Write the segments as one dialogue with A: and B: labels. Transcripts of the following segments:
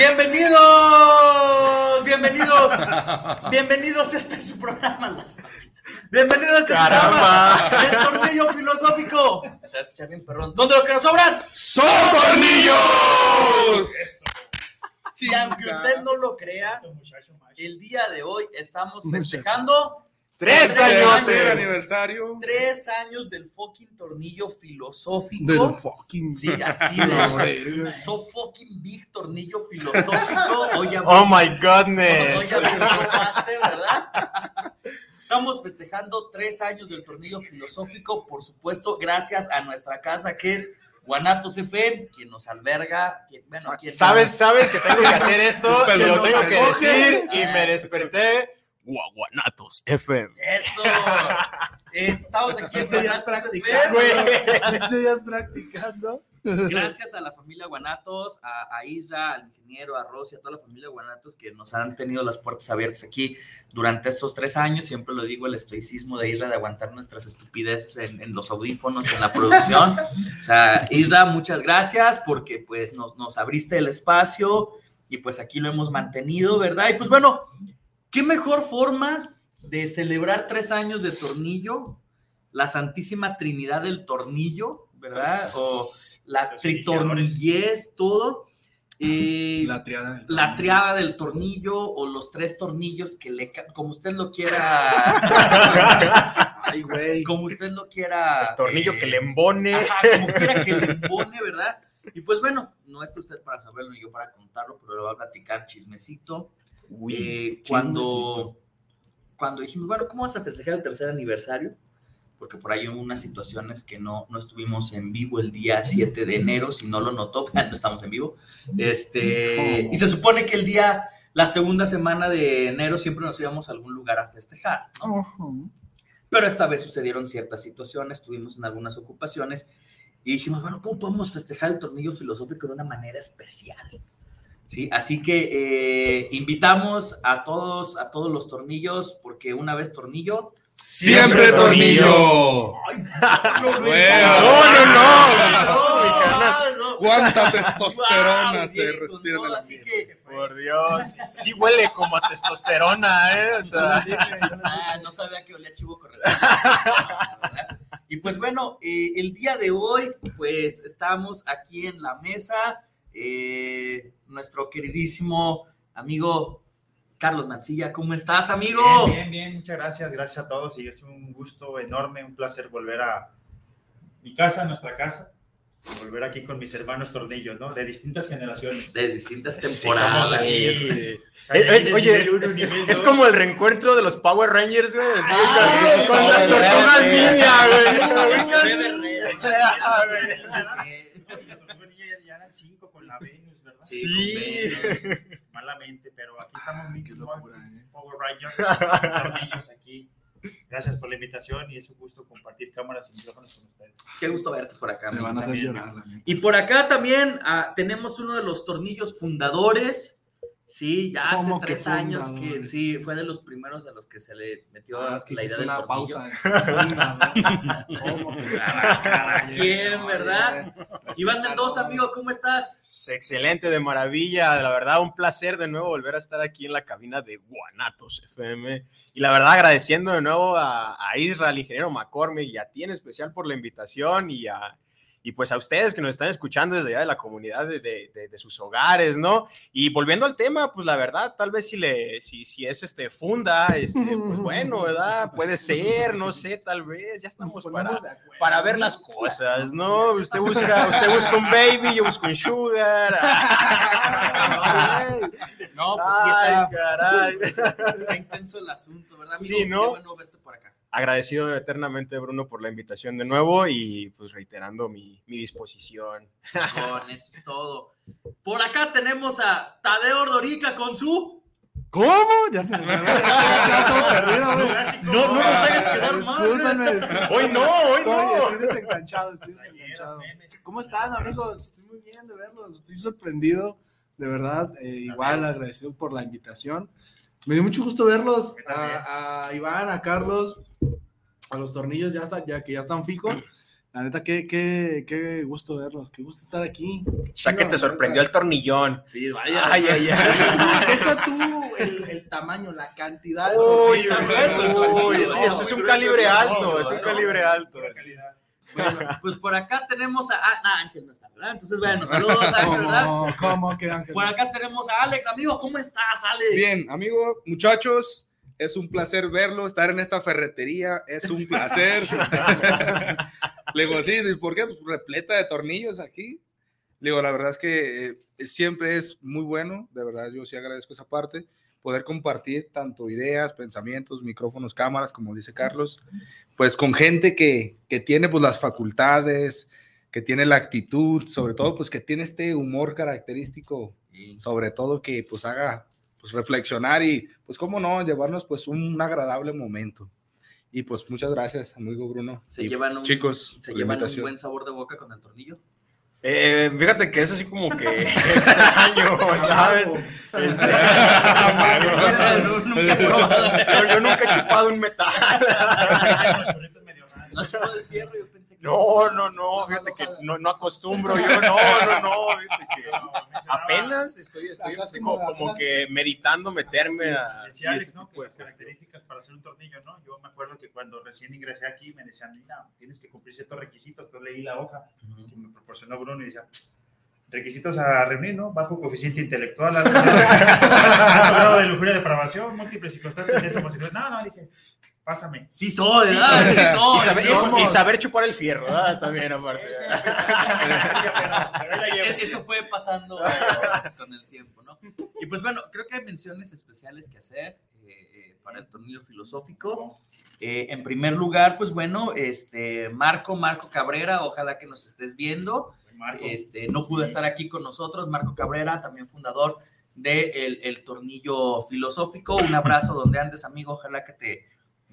A: Bienvenidos, bienvenidos, bienvenidos. Este es su programa. las- Bienvenidos a este
B: Caramba.
A: programa del tornillo filosófico. Se va a escuchar bien, perrón. ¿Dónde lo que nos sobran?
B: ¡Son tornillos!
A: Y aunque usted no lo crea, el día de hoy estamos festejando
B: Tres
A: años.
B: Aniversario.
A: tres años del fucking tornillo filosófico.
C: Del fucking.
A: Sí, así de so fucking big tornillo filosófico. Hoy ya
B: Oh my
A: Hoy
B: goodness.
A: Master, ¿verdad? Estamos festejando tres años del tornillo filosófico, por supuesto, gracias a nuestra casa que es Guanatos FM, quien nos alberga, quien, bueno, quien
B: ¿Sabes, sabes que tengo que hacer esto?
C: Pero
B: lo tengo que decir y me desperté. Guaguanatos FM.
A: Eso. Eh, estamos aquí en
C: Ese ya es
A: Guanatos
C: practicando.
A: FM.
C: Ese ya es practicando.
A: Gracias a la familia Guanatos, a, a Isra, al ingeniero, a Rosy, a toda la familia Guanatos que nos han tenido las puertas abiertas aquí durante estos tres años. Siempre lo digo, el estoicismo de Isra de aguantar nuestras estupideces en, en los audífonos, en la producción. O sea, Isra, muchas gracias porque pues nos, nos abriste el espacio y pues aquí lo hemos mantenido, ¿verdad? Y pues bueno, ¿qué mejor forma de celebrar tres años de tornillo? La Santísima Trinidad del Tornillo, ¿verdad? O la tritornillez, todo. Eh,
C: La triada. del
A: la
C: tornillo.
A: triada del tornillo o los tres tornillos que le como usted lo quiera
C: Ay, güey.
A: como usted lo quiera
B: Tornillo
A: eh,
B: que le embone.
A: ajá, como quiera que le pone verdad y pues bueno no está usted para saberlo ni yo para contarlo pero le voy a platicar chismecito Eh, cuando cuando dijimos bueno cómo vas a festejar el tercer aniversario porque por ahí hubo unas situaciones que no, no estuvimos en vivo el día 7 de enero, si no lo notó, no estamos en vivo. Este, y se supone que el día, la segunda semana de enero siempre nos íbamos a algún lugar a festejar, ¿no? Pero esta vez sucedieron ciertas situaciones, estuvimos en algunas ocupaciones y dijimos, bueno, ¿cómo podemos festejar el tornillo filosófico de una manera especial? ¿Sí? Así que eh, invitamos a todos, a todos los tornillos, porque una vez tornillo,
C: Siempre tornillo.
B: No, no, no.
A: no, no.
C: ¿Cuánta testosterona
A: Wow,
C: se
A: bien,
C: respira en el
A: Así que,
B: Por Dios. Sí huele como a testosterona, ¿eh? O sea,
A: ah, no sabía que olía chivo correcto. Y pues bueno, eh, el día de hoy, pues estamos aquí en la mesa. Eh, nuestro queridísimo amigo Carlos Mancilla, ¿cómo estás, amigo?
D: Bien, bien, bien, muchas gracias, gracias a todos y es un gusto enorme, un placer volver a mi casa, nuestra casa, volver aquí con mis hermanos tornillos, ¿no? De distintas generaciones.
A: De distintas
B: Sí,
A: temporadas.
B: sí.
D: O sea,
B: Es- es- oye, es, es- como el reencuentro de los Power Rangers, güey.
A: Ah,
B: con, con
A: sí,
B: las
A: sí,
B: tortugas
A: sí. Bebé
B: güey.
A: Rey.
B: Ah, güey.
A: Eh,
D: Oye, la tortuga ninja ya, ya eran cinco con la
B: Sí.
D: Con Venus, malamente, pero aquí estamos muy
C: Qué locura, ¿eh?
D: Power Rangers, tornillos aquí. Gracias por la invitación y es un gusto compartir cámaras y micrófonos con ustedes.
A: Qué gusto verte por acá.
C: Me van a hacer
D: también.
C: llorar.
A: Y por acá también ah, tenemos uno de los tornillos fundadores. Sí, ya hace
C: ¿Cómo que
A: tres años que sí, fue de los primeros a los que se le metió
C: Ah, es que
A: la idea del
C: una
A: tornillo.
C: pausa. ¿Cómo
A: quien, ¿verdad? Iván Mendoza, amigo, ¿cómo estás?
B: Excelente, de maravilla. La verdad, un placer de nuevo volver a estar aquí en la cabina de Guanatos FM. Y la verdad, agradeciendo de nuevo a, a Israel, ingeniero McCormick, y a ti en especial por la invitación y a, y pues a ustedes que nos están escuchando desde allá de la comunidad de, de- de- de sus hogares, ¿no? Y volviendo al tema, pues la verdad, tal vez si le, si, si es este funda, este, pues bueno, ¿verdad? Puede ser, no sé, tal vez, ya estamos para, para ver las cosas, ¿no? Usted busca, usted busca un baby, yo busco un sugar. Ay,
A: No, pues sí
B: ay,
A: está,
B: caray.
A: está intenso el asunto, ¿verdad? amigo?
B: Sí, ¿no?
A: Qué bueno verte por acá.
B: Agradecido eternamente, Bruno, por la invitación de nuevo y pues reiterando mi, mi disposición.
A: Con eso es todo. Por acá tenemos a Tadeo Ordorica con su.
E: ¿Cómo? Ya se me ya todo perdido.
A: No, no nos hagas
E: Ah,
A: quedar mal.
B: Hoy no, hoy no.
E: estoy desenganchado, estoy desenganchado. ¿Cómo están, amigos? Estoy muy bien de verlos. Estoy sorprendido, de verdad. eh, igual agradecido por la invitación. Me dio mucho gusto verlos. A, a Iván, a Carlos, a los tornillos ya, está, ya que ya están fijos. La neta, qué, qué, qué gusto verlos. Qué gusto estar aquí.
B: O sea que te sorprendió el tornillón.
E: Sí, vaya.
B: Ay, ay, ay.
E: Deja tú el, el tamaño, la cantidad.
B: Uy, uy, uy, sí, eso es un calibre alto, es un calibre alto.
A: Bueno, pues por acá tenemos a. Ah, Ángel no está, ¿verdad? Entonces, bueno, saludos, Ángel, ¿verdad?
E: ¿Cómo? ¿Cómo que Ángel?
A: Por acá tenemos a Alex, amigo, ¿cómo estás, Alex?
C: Bien, amigos, muchachos, es un placer verlo, estar en esta ferretería, es un placer. Le digo, sí, ¿y ¿por qué? Pues repleta de tornillos aquí. Le digo, la verdad es que eh, siempre es muy bueno, de verdad, yo sí agradezco esa parte, poder compartir tanto ideas, pensamientos, micrófonos, cámaras, como dice Carlos, pues con gente que, que tiene pues las facultades, que tiene la actitud, sobre todo pues que tiene este humor característico sobre todo que pues haga pues reflexionar y pues cómo no llevarnos pues un agradable momento. Y pues muchas gracias amigo Bruno.
A: Se
C: Y,
A: llevan un,
C: chicos
A: se llevan un buen sabor de boca con el tornillo.
B: Eh, fíjate que es así como que extraño, ¿sabes? Este,
A: O sea, no, nunca he probado.
B: yo, yo nunca he chupado un metal.
A: No yo.
B: No, no, no, fíjate que no, no acostumbro yo, no, no, no, fíjate que apenas estoy, estoy como,
E: como-
B: como que meditando meterme a...
D: Decía Alex, ¿no? Que las características para hacer un tornillo, ¿no? Yo me acuerdo que cuando recién ingresé aquí me decían, mira, tienes que cumplir ciertos requisitos. Entonces leí la hoja que me proporcionó Bruno y decía, requisitos a reunir, ¿no? Bajo coeficiente intelectual, alto grado de lujuria, depravación, múltiples circunstancias, homosexuales. No, no, dije, pásame.
A: Sí soy, ¿verdad? Sí soy.
B: Y saber, y saber chupar el fierro, ¿verdad? También aparte.
A: E- Eso fue pasando con el tiempo, ¿no? Y pues bueno, creo que hay menciones especiales que hacer eh, eh, para el tornillo filosófico. Eh, en primer lugar, pues bueno, este Marco, Marco Cabrera, ojalá que nos estés viendo.
D: Marco.
A: Este, no pudo estar aquí con nosotros, Marco Cabrera, también fundador de el, el tornillo filosófico. Un abrazo donde andes, amigo, ojalá que te,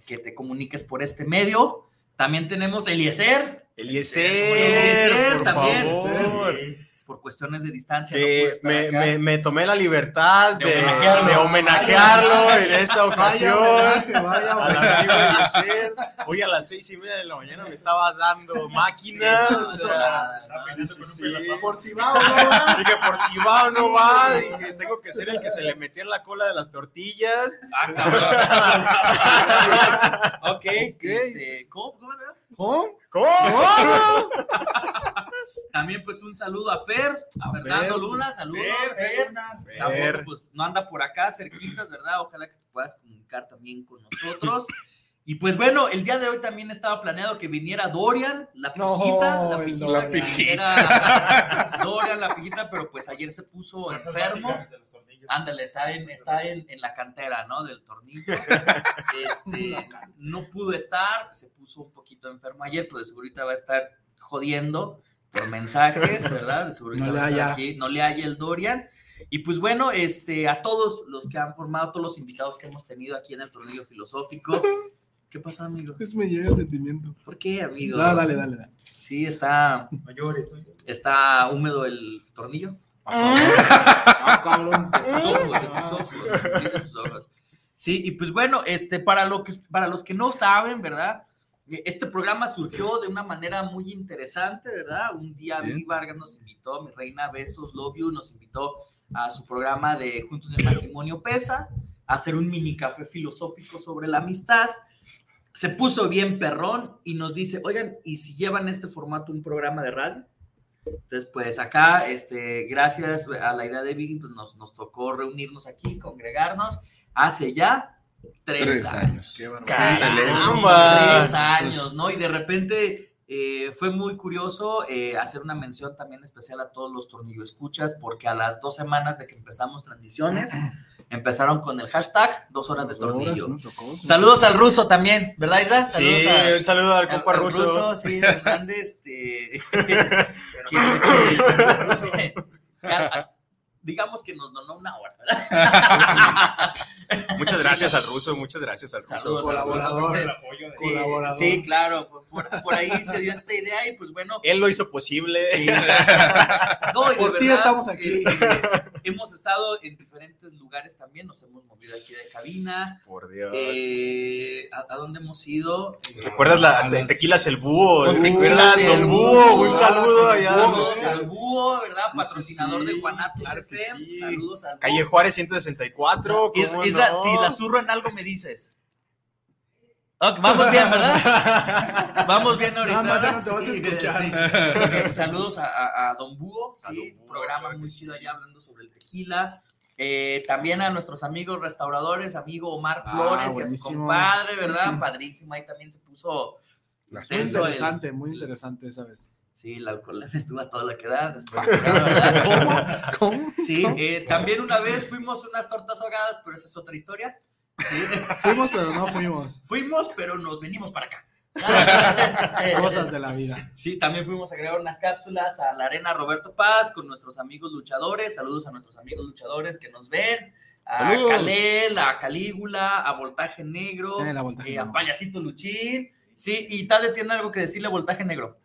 A: que te comuniques por este medio. También tenemos Eliezer,
B: Eliezer,
A: Eliezer
B: por
A: también.
B: favor.
A: Por cuestiones de distancia. no estar
B: me,
A: acá.
B: me, me tomé la libertad
A: De
B: de,
A: homenajearlo.
B: de homenajearlo en esta ocasión.
E: vaya.
B: Hoy a las seis y media de la mañana me estaba dando máquina.
A: Sí,
B: o sea,
D: Estaba
B: sí,
D: peleando
B: sí,
D: con un
B: sí.
D: pelapapa.
E: Por si va o no va.
B: Dije, por si va o no va, dije, tengo que ser el que se le metía en la cola de las tortillas.
A: Ah, ok, este, ¿cómo? ¿Cómo?
E: ¿Cómo?
B: ¿Cómo?
A: También pues un saludo a Fer, a Fernando
E: Fer.
A: Luna, saludos,
D: Fer,
A: Fer.
D: Fer.
A: Tampoco, pues no anda por acá cerquitas, ¿verdad? Ojalá que te puedas comunicar también con nosotros. Y pues bueno, el día de hoy también estaba planeado que viniera Dorian, la
E: No,
A: pijita, la pijita,
E: Dorian.
A: la pijita, pero pues ayer se puso
D: Fuerzas
A: enfermo. Ándale, está en, está en, en la cantera, ¿no? Del tornillo. Este, no pudo estar, se puso un poquito enfermo ayer, pero de seguro ahorita va a estar jodiendo por mensajes, ¿verdad? De seguro
E: No
A: ahorita
E: le haya.
A: aquí, no le haya el Dorian. Y pues bueno, este, a todos los que han formado, todos los invitados que hemos tenido aquí en el tornillo filosófico. ¿Qué pasó, amigo?
E: Pues me llega el sentimiento.
A: ¿Por qué, amigo?
E: No, dale, dale, dale.
A: Sí, está,
D: No llores, no llores.
A: está húmedo el tornillo.
E: Ah, cabrón.
A: Tus ojos. Sí, y pues bueno, este, para, lo que, para los que no saben, ¿verdad? Este programa surgió de una manera muy interesante, ¿verdad? Un día
C: Bien.
A: mi Vargas nos invitó, mi reina Besos Love You, nos invitó a su programa de Juntos en Matrimonio Pesa, a hacer un mini café filosófico sobre la amistad. se puso bien perrón y nos dice, oigan, ¿y si llevan este formato un programa de radio? Entonces, pues acá, este, gracias a la idea de Vicky, pues nos, nos tocó reunirnos aquí, congregarnos, hace ya tres,
C: Tres
A: años.
C: años.
E: Qué barbaridad.
B: Caramba.
A: Tres años, ¿no? Y de repente eh, fue muy curioso eh, hacer una mención también especial a todos los tornillo escuchas, porque a las dos semanas de que empezamos transmisiones, empezaron con el hashtag dos horas de
E: Dos horas,
A: tornillo. Saludos al ruso también, ¿verdad, Isra?
B: Sí,
A: Saludos a-
B: un saludo al
A: al-
B: compa
A: al
B: ruso.
A: sí, Hernández, este, que- que- que- digamos que nos donó una hora, ¿verdad?
B: Muchas gracias al ruso, muchas gracias al ruso.
A: Saludos al
E: Colaborador.
A: Entonces,
D: apoyo de-
E: Colaborador.
A: Sí, claro, por, ahí se dio esta idea y pues bueno.
B: Él lo hizo posible.
A: sí. No, y
E: Por ti estamos aquí.
A: este, hemos estado en diferentes lugares también, nos hemos movido aquí de cabina.
B: Por Dios.
A: Eh, ¿a, a dónde hemos ido?
B: ¿Recuerdas la
E: a
B: de
E: las-
B: Tequilas el Búho?
A: Con
B: ¿Recuerdas
A: Tequilas el Búho?
B: Búho? Un saludo allá.
A: Saludos al Búho, ¿verdad?
B: Sí, sí,
A: Patrocinador
B: sí,
A: de Guanatos
B: claro sí.
A: Saludos al.
B: Calle Juárez 164.
A: Is-
B: ¿cómo
A: Isra,
B: no?
A: si la zurro en algo me dices. Vamos bien, ¿verdad? Vamos bien ahorita.
E: Nada más ya no te vas a
A: Sí,
E: escuchar.
A: sí. Ok, Saludos a, a- a Don Búho,
B: A
A: sí,
B: Don Búho,
A: programa muy chido allá hablando sobre el tequila. Eh, también a nuestros amigos restauradores, amigo Omar
E: Ah,
A: Flores y a su compadre, ¿verdad? Padrísimo, ahí también se puso
E: Muy
A: el-
E: interesante, muy interesante esa vez.
A: Sí, el alcohol estuvo a toda la que da. ¿Cómo?
E: ¿Cómo?
A: Sí, eh, también una vez fuimos unas tortas ahogadas, pero esa es otra historia. Sí.
E: Fuimos, pero no fuimos.
A: Fuimos, pero nos venimos para acá.
E: Cosas de la vida.
A: Sí, también fuimos a agregar unas cápsulas a la Arena Roberto Paz con nuestros amigos luchadores. Saludos a nuestros amigos luchadores que nos ven. A
C: Saludos.
A: Calel, a Calígula, a Voltaje Negro,
E: Eh, Voltaje
A: eh, a. Payasito Luchín. Sí, y Tade tiene algo que decirle a Voltaje Negro.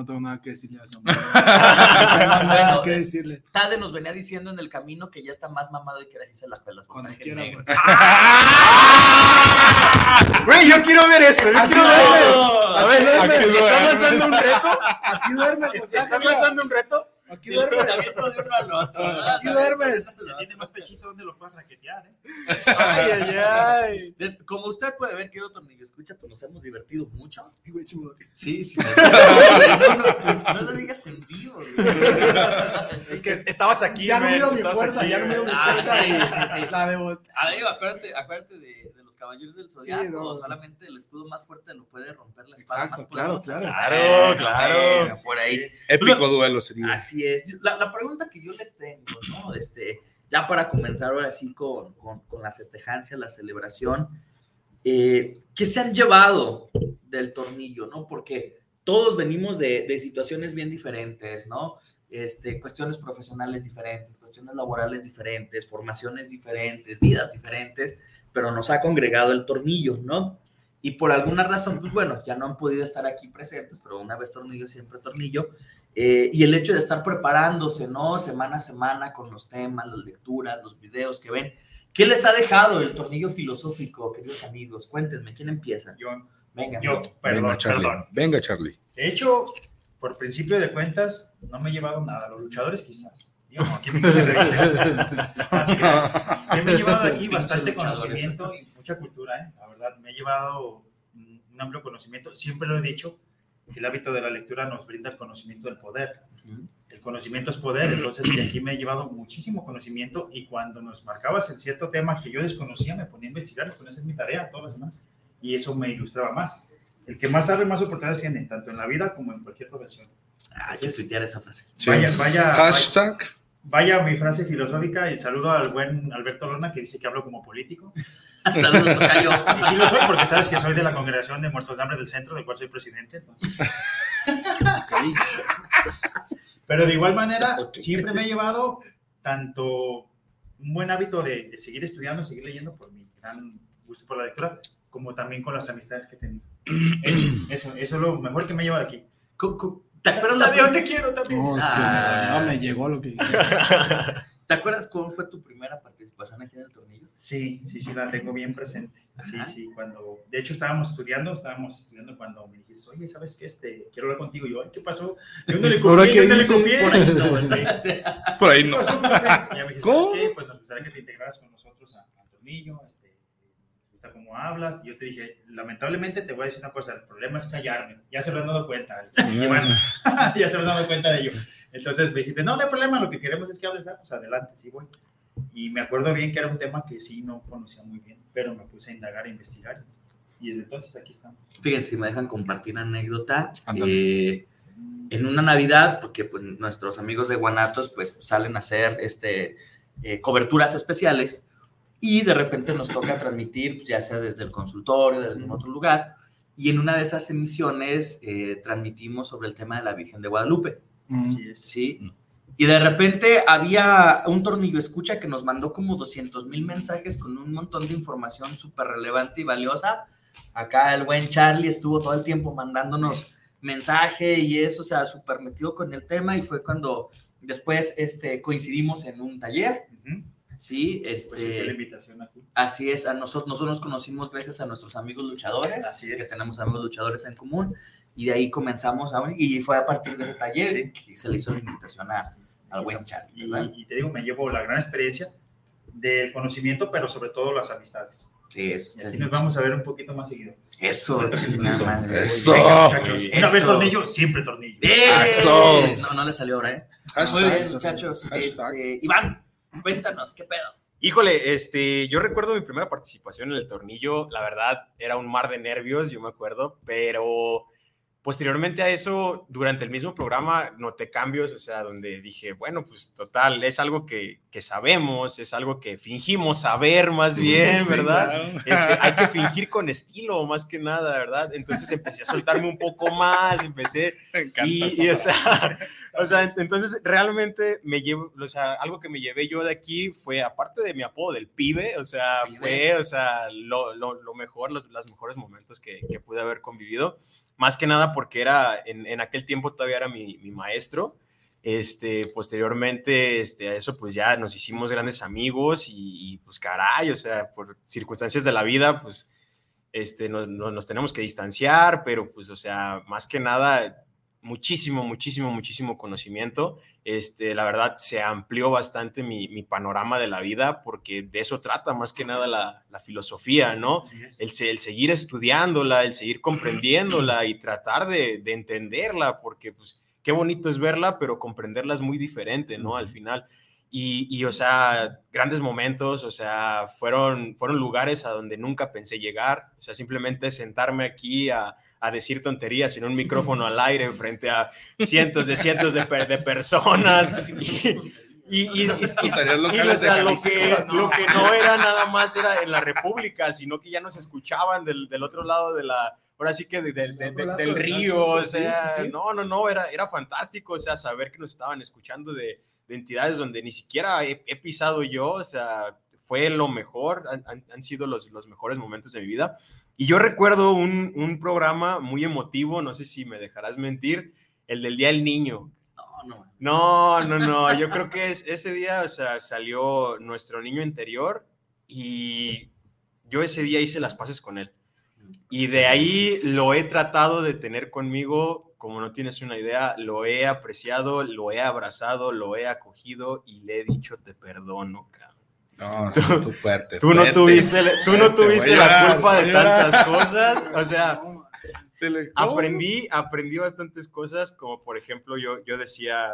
E: No tengo nada que decirle a ese hombre. No tengo nada
A: Bueno,
E: que decirle.
A: Tade nos venía diciendo en el camino que ya está más mamado y que ahora sí se las pelas.
E: Cuando quieras, güey.
B: Güey, yo quiero ver eso. Yo
E: Así
B: quiero
E: no
B: ver
E: es.
B: eso. A ver,
C: Aquí
B: ¿estás lanzando un reto?
E: Aquí duermes,
B: ¿Estás lanzando un reto?
E: Aquí duermes.
A: tratamiento de uno al otro, ¿verdad?
E: Aquí duermes.
D: Tiene más pechito donde lo puedas raquetear, ¿eh?
B: Ay, ay, ay.
A: Entonces, como usted puede ver, querido Tornillo, escucha, pues nos hemos divertido mucho.
E: Sí me.
A: Sí, sí. No, no, no lo digas en vivo. güey.
B: Es que estabas aquí.
E: Ya no mido mi fuerza,
B: aquí,
E: ya no mido
B: men.
E: mi
A: Ah,
E: fuerza.
A: sí,
E: y
A: sí, sí.
E: La de bot-
A: A ver, acuérdate, acuérdate de, de los caballeros del zodiaco.
E: no.
A: Solamente el escudo más fuerte lo puede romper la espada
E: Exacto,
A: más
E: claro, claro.
B: Claro, claro.
A: Bueno, por ahí.
C: Épico duelo sería.
A: Así es. La, la pregunta que yo les tengo, ¿no? Este, ya para comenzar ahora sí con, con, con la festejancia, la celebración, eh, ¿qué se han llevado del tornillo, no? Porque todos venimos de, de situaciones bien diferentes, ¿no? Este, cuestiones profesionales diferentes, cuestiones laborales diferentes, formaciones diferentes, vidas diferentes, pero nos ha congregado el tornillo, ¿no? Y por alguna razón, pues bueno, ya no han podido estar aquí presentes, pero una vez tornillo, siempre tornillo. Eh, y el hecho de estar preparándose, ¿no? Semana a semana con los temas, las lecturas, los videos que ven. ¿Qué les ha dejado el tornillo filosófico, queridos amigos? Cuéntenme, ¿quién empieza?
D: Yo,
A: Venga,
D: yo, perdón,
C: Venga, Charlie.
D: perdón.
C: Venga, Charlie.
D: De hecho, por principio de cuentas, no me he llevado nada. Los luchadores quizás. Yo no, me quise revisar. Así que, que me he llevado de aquí bastante conocimiento y mucha cultura, ¿eh? La verdad, me he llevado un amplio conocimiento. Siempre lo he dicho, que el hábito de la lectura nos brinda el conocimiento del poder. El conocimiento es poder, entonces de aquí me he llevado muchísimo conocimiento y cuando nos marcabas en cierto tema que yo desconocía, me ponía a investigar, me ponía a hacer mi tarea todas las semanas y eso me ilustraba más. El que más sabe, más oportunidades tiene, tanto en la vida como en cualquier profesión.
A: Ah, hay que tuitear esa frase.
D: Vaya, vaya,
C: Hashtag.
D: Vaya mi frase filosófica y saludo al buen Alberto Lona que dice que hablo como político.
A: Saludos, Tocayo.
D: Y sí lo soy porque sabes que soy de la congregación de muertos de hambre del centro, del cual soy presidente. Entonces. Pero de igual manera, siempre me he llevado tanto un buen hábito de, de seguir estudiando, seguir leyendo por mi gran gusto por la lectura, como también con las amistades que he tenido. Eso, eso, eso es lo mejor que me lleva de aquí.
A: ¿Te acuerdas, la
D: Yo te quiero también.
E: No, hostia,
A: Ah.
E: no me llegó lo que
A: ¿Te acuerdas cómo fue tu primera participación aquí en el tornillo?
D: Sí, sí, sí, la tengo bien presente. Sí,
A: Ajá.
D: sí, cuando, de hecho estábamos estudiando, estábamos estudiando cuando me dijiste, oye, ¿sabes qué? Este, quiero hablar contigo. Y yo, "Ay, ¿qué pasó? ¿De dónde le
E: ¿Ahora
D: copié?
E: qué
D: ¿Dónde le copié?
A: Por ahí no, ¿verdad?
C: Por ahí
D: ¿Qué
C: no.
D: Y me dijiste,
C: ¿Cómo?
D: Pues nos gustaría que te integraras con nosotros al tornillo, este, gusta cómo hablas. Y yo te dije, lamentablemente te voy a decir una cosa, el problema es callarme. Ya se lo han dado cuenta, bueno, ya se lo han dado cuenta de ello. Entonces me dijiste, no, no hay problema, lo que queremos es que hables, ah, pues adelante, sí voy. Y me acuerdo bien que era un tema que sí no conocía muy bien, pero me puse a indagar, a investigar. Y desde entonces aquí estamos.
A: Fíjense, si me dejan compartir una anécdota. Eh, en una Navidad, porque pues, nuestros amigos de Guanatos pues salen a hacer este, eh, coberturas especiales y de repente nos toca transmitir, pues, ya sea desde el consultorio, desde algún otro lugar, y en una de esas emisiones eh, transmitimos sobre el tema de la Virgen de Guadalupe.
E: Mm.
A: Sí. Y de repente había un tornillo escucha que nos mandó como 200 mil mensajes con un montón de información súper relevante y valiosa. Acá el buen Charlie estuvo todo el tiempo mandándonos mensaje y eso, o sea, súper metido con el tema y fue cuando después este, coincidimos en un taller.
D: Ujú.
A: Sí,
D: Pues sí, fue la
A: este,
D: invitación aquí.
A: así es, a nosotros, nosotros nos conocimos gracias a nuestros amigos luchadores,
D: Así es.
A: que tenemos amigos luchadores en común, y de ahí comenzamos a y fue a partir de ese taller que se le hizo la invitación a, al buen Charlie.
D: Y, y te digo, me llevo la gran experiencia del conocimiento, pero sobre todo las amistades.
A: Sí, eso
D: Y aquí nos vamos a ver un poquito más seguido.
A: Eso,
D: Eso.
A: madre.
E: Eso.
D: Venga, muchachos.
A: Eso.
D: Una vez tornillo, siempre tornillo.
A: ¡Eh!
E: Eso.
A: No, no le salió ahora, ¿eh?
E: Hashtag.
A: Muy bien, muchachos.
E: Hashtag.
A: Este, Iván, cuéntanos, ¿qué pedo?
B: Híjole, este, yo recuerdo mi primera participación en el tornillo, la verdad era un mar de nervios, yo me acuerdo, pero posteriormente a eso, durante el mismo programa, noté cambios, o sea, donde dije, bueno, pues total, es algo que, que sabemos, es algo que fingimos saber más bien,
C: Sí,
B: ¿verdad?
C: claro.
B: Este, hay que fingir con estilo, más que nada, ¿verdad? Entonces empecé a soltarme un poco más, empecé
C: Me encanta
B: y, y, o sea, o sea, ent- entonces realmente me llevo, o sea, algo que me llevé yo de aquí fue, aparte de mi apodo del pibe, o sea,
A: Pibe.
B: fue, o sea, lo, lo, lo mejor, los, los mejores momentos que, que pude haber convivido, más que nada porque era, en, en aquel tiempo todavía era mi, mi maestro, este, posteriormente, este, a eso pues ya nos hicimos grandes amigos y, y, pues caray, o sea, por circunstancias de la vida, pues este, nos, nos, tenemos que distanciar, pero pues, o sea, más que nada, muchísimo, muchísimo, muchísimo conocimiento. Este, la verdad, se amplió bastante mi, mi panorama de la vida porque de eso trata más que nada la, la filosofía, ¿no? El, se- el seguir estudiándola, el seguir comprendiéndola y tratar de, de entenderla, porque pues qué bonito es verla, pero comprenderla es muy diferente, ¿no? Al final. Y, y, o sea, grandes momentos, o sea, fueron, fueron lugares a donde nunca pensé llegar, o sea, simplemente sentarme aquí a, a decir tonterías en un micrófono al aire frente a cientos de cientos de, per- de personas. Y, y, y, y- y- o sea,
C: de
B: lo, que,
C: ¿no?
B: lo que no era nada más era en la República, sino que ya nos escuchaban del, del otro lado de la, ahora sí que de- de- de- del
E: del
B: río, o sea, no, no, no, era, era fantástico, o sea, saber que nos estaban escuchando de, de entidades donde ni siquiera he, he pisado yo, o sea, fue lo mejor, han, han- han sido los, los mejores momentos de mi vida. Y yo recuerdo un, un programa muy emotivo, no sé si me dejarás mentir, el del Día del Niño.
A: No, no.
B: No, no, no, yo creo que es, ese día, o sea, salió nuestro niño interior y yo ese día hice las paces con él. Y de ahí lo he tratado de tener conmigo, como no tienes una idea, lo he apreciado, lo he abrazado, lo he acogido y le he dicho te perdono, cabrón.
C: No, tú fuerte.
B: Tú no
C: fuerte.
B: tuviste, tú no
C: Fuerte,
B: tuviste la culpa de tantas cosas, o sea, aprendí, aprendí bastantes cosas, como por ejemplo yo, yo decía,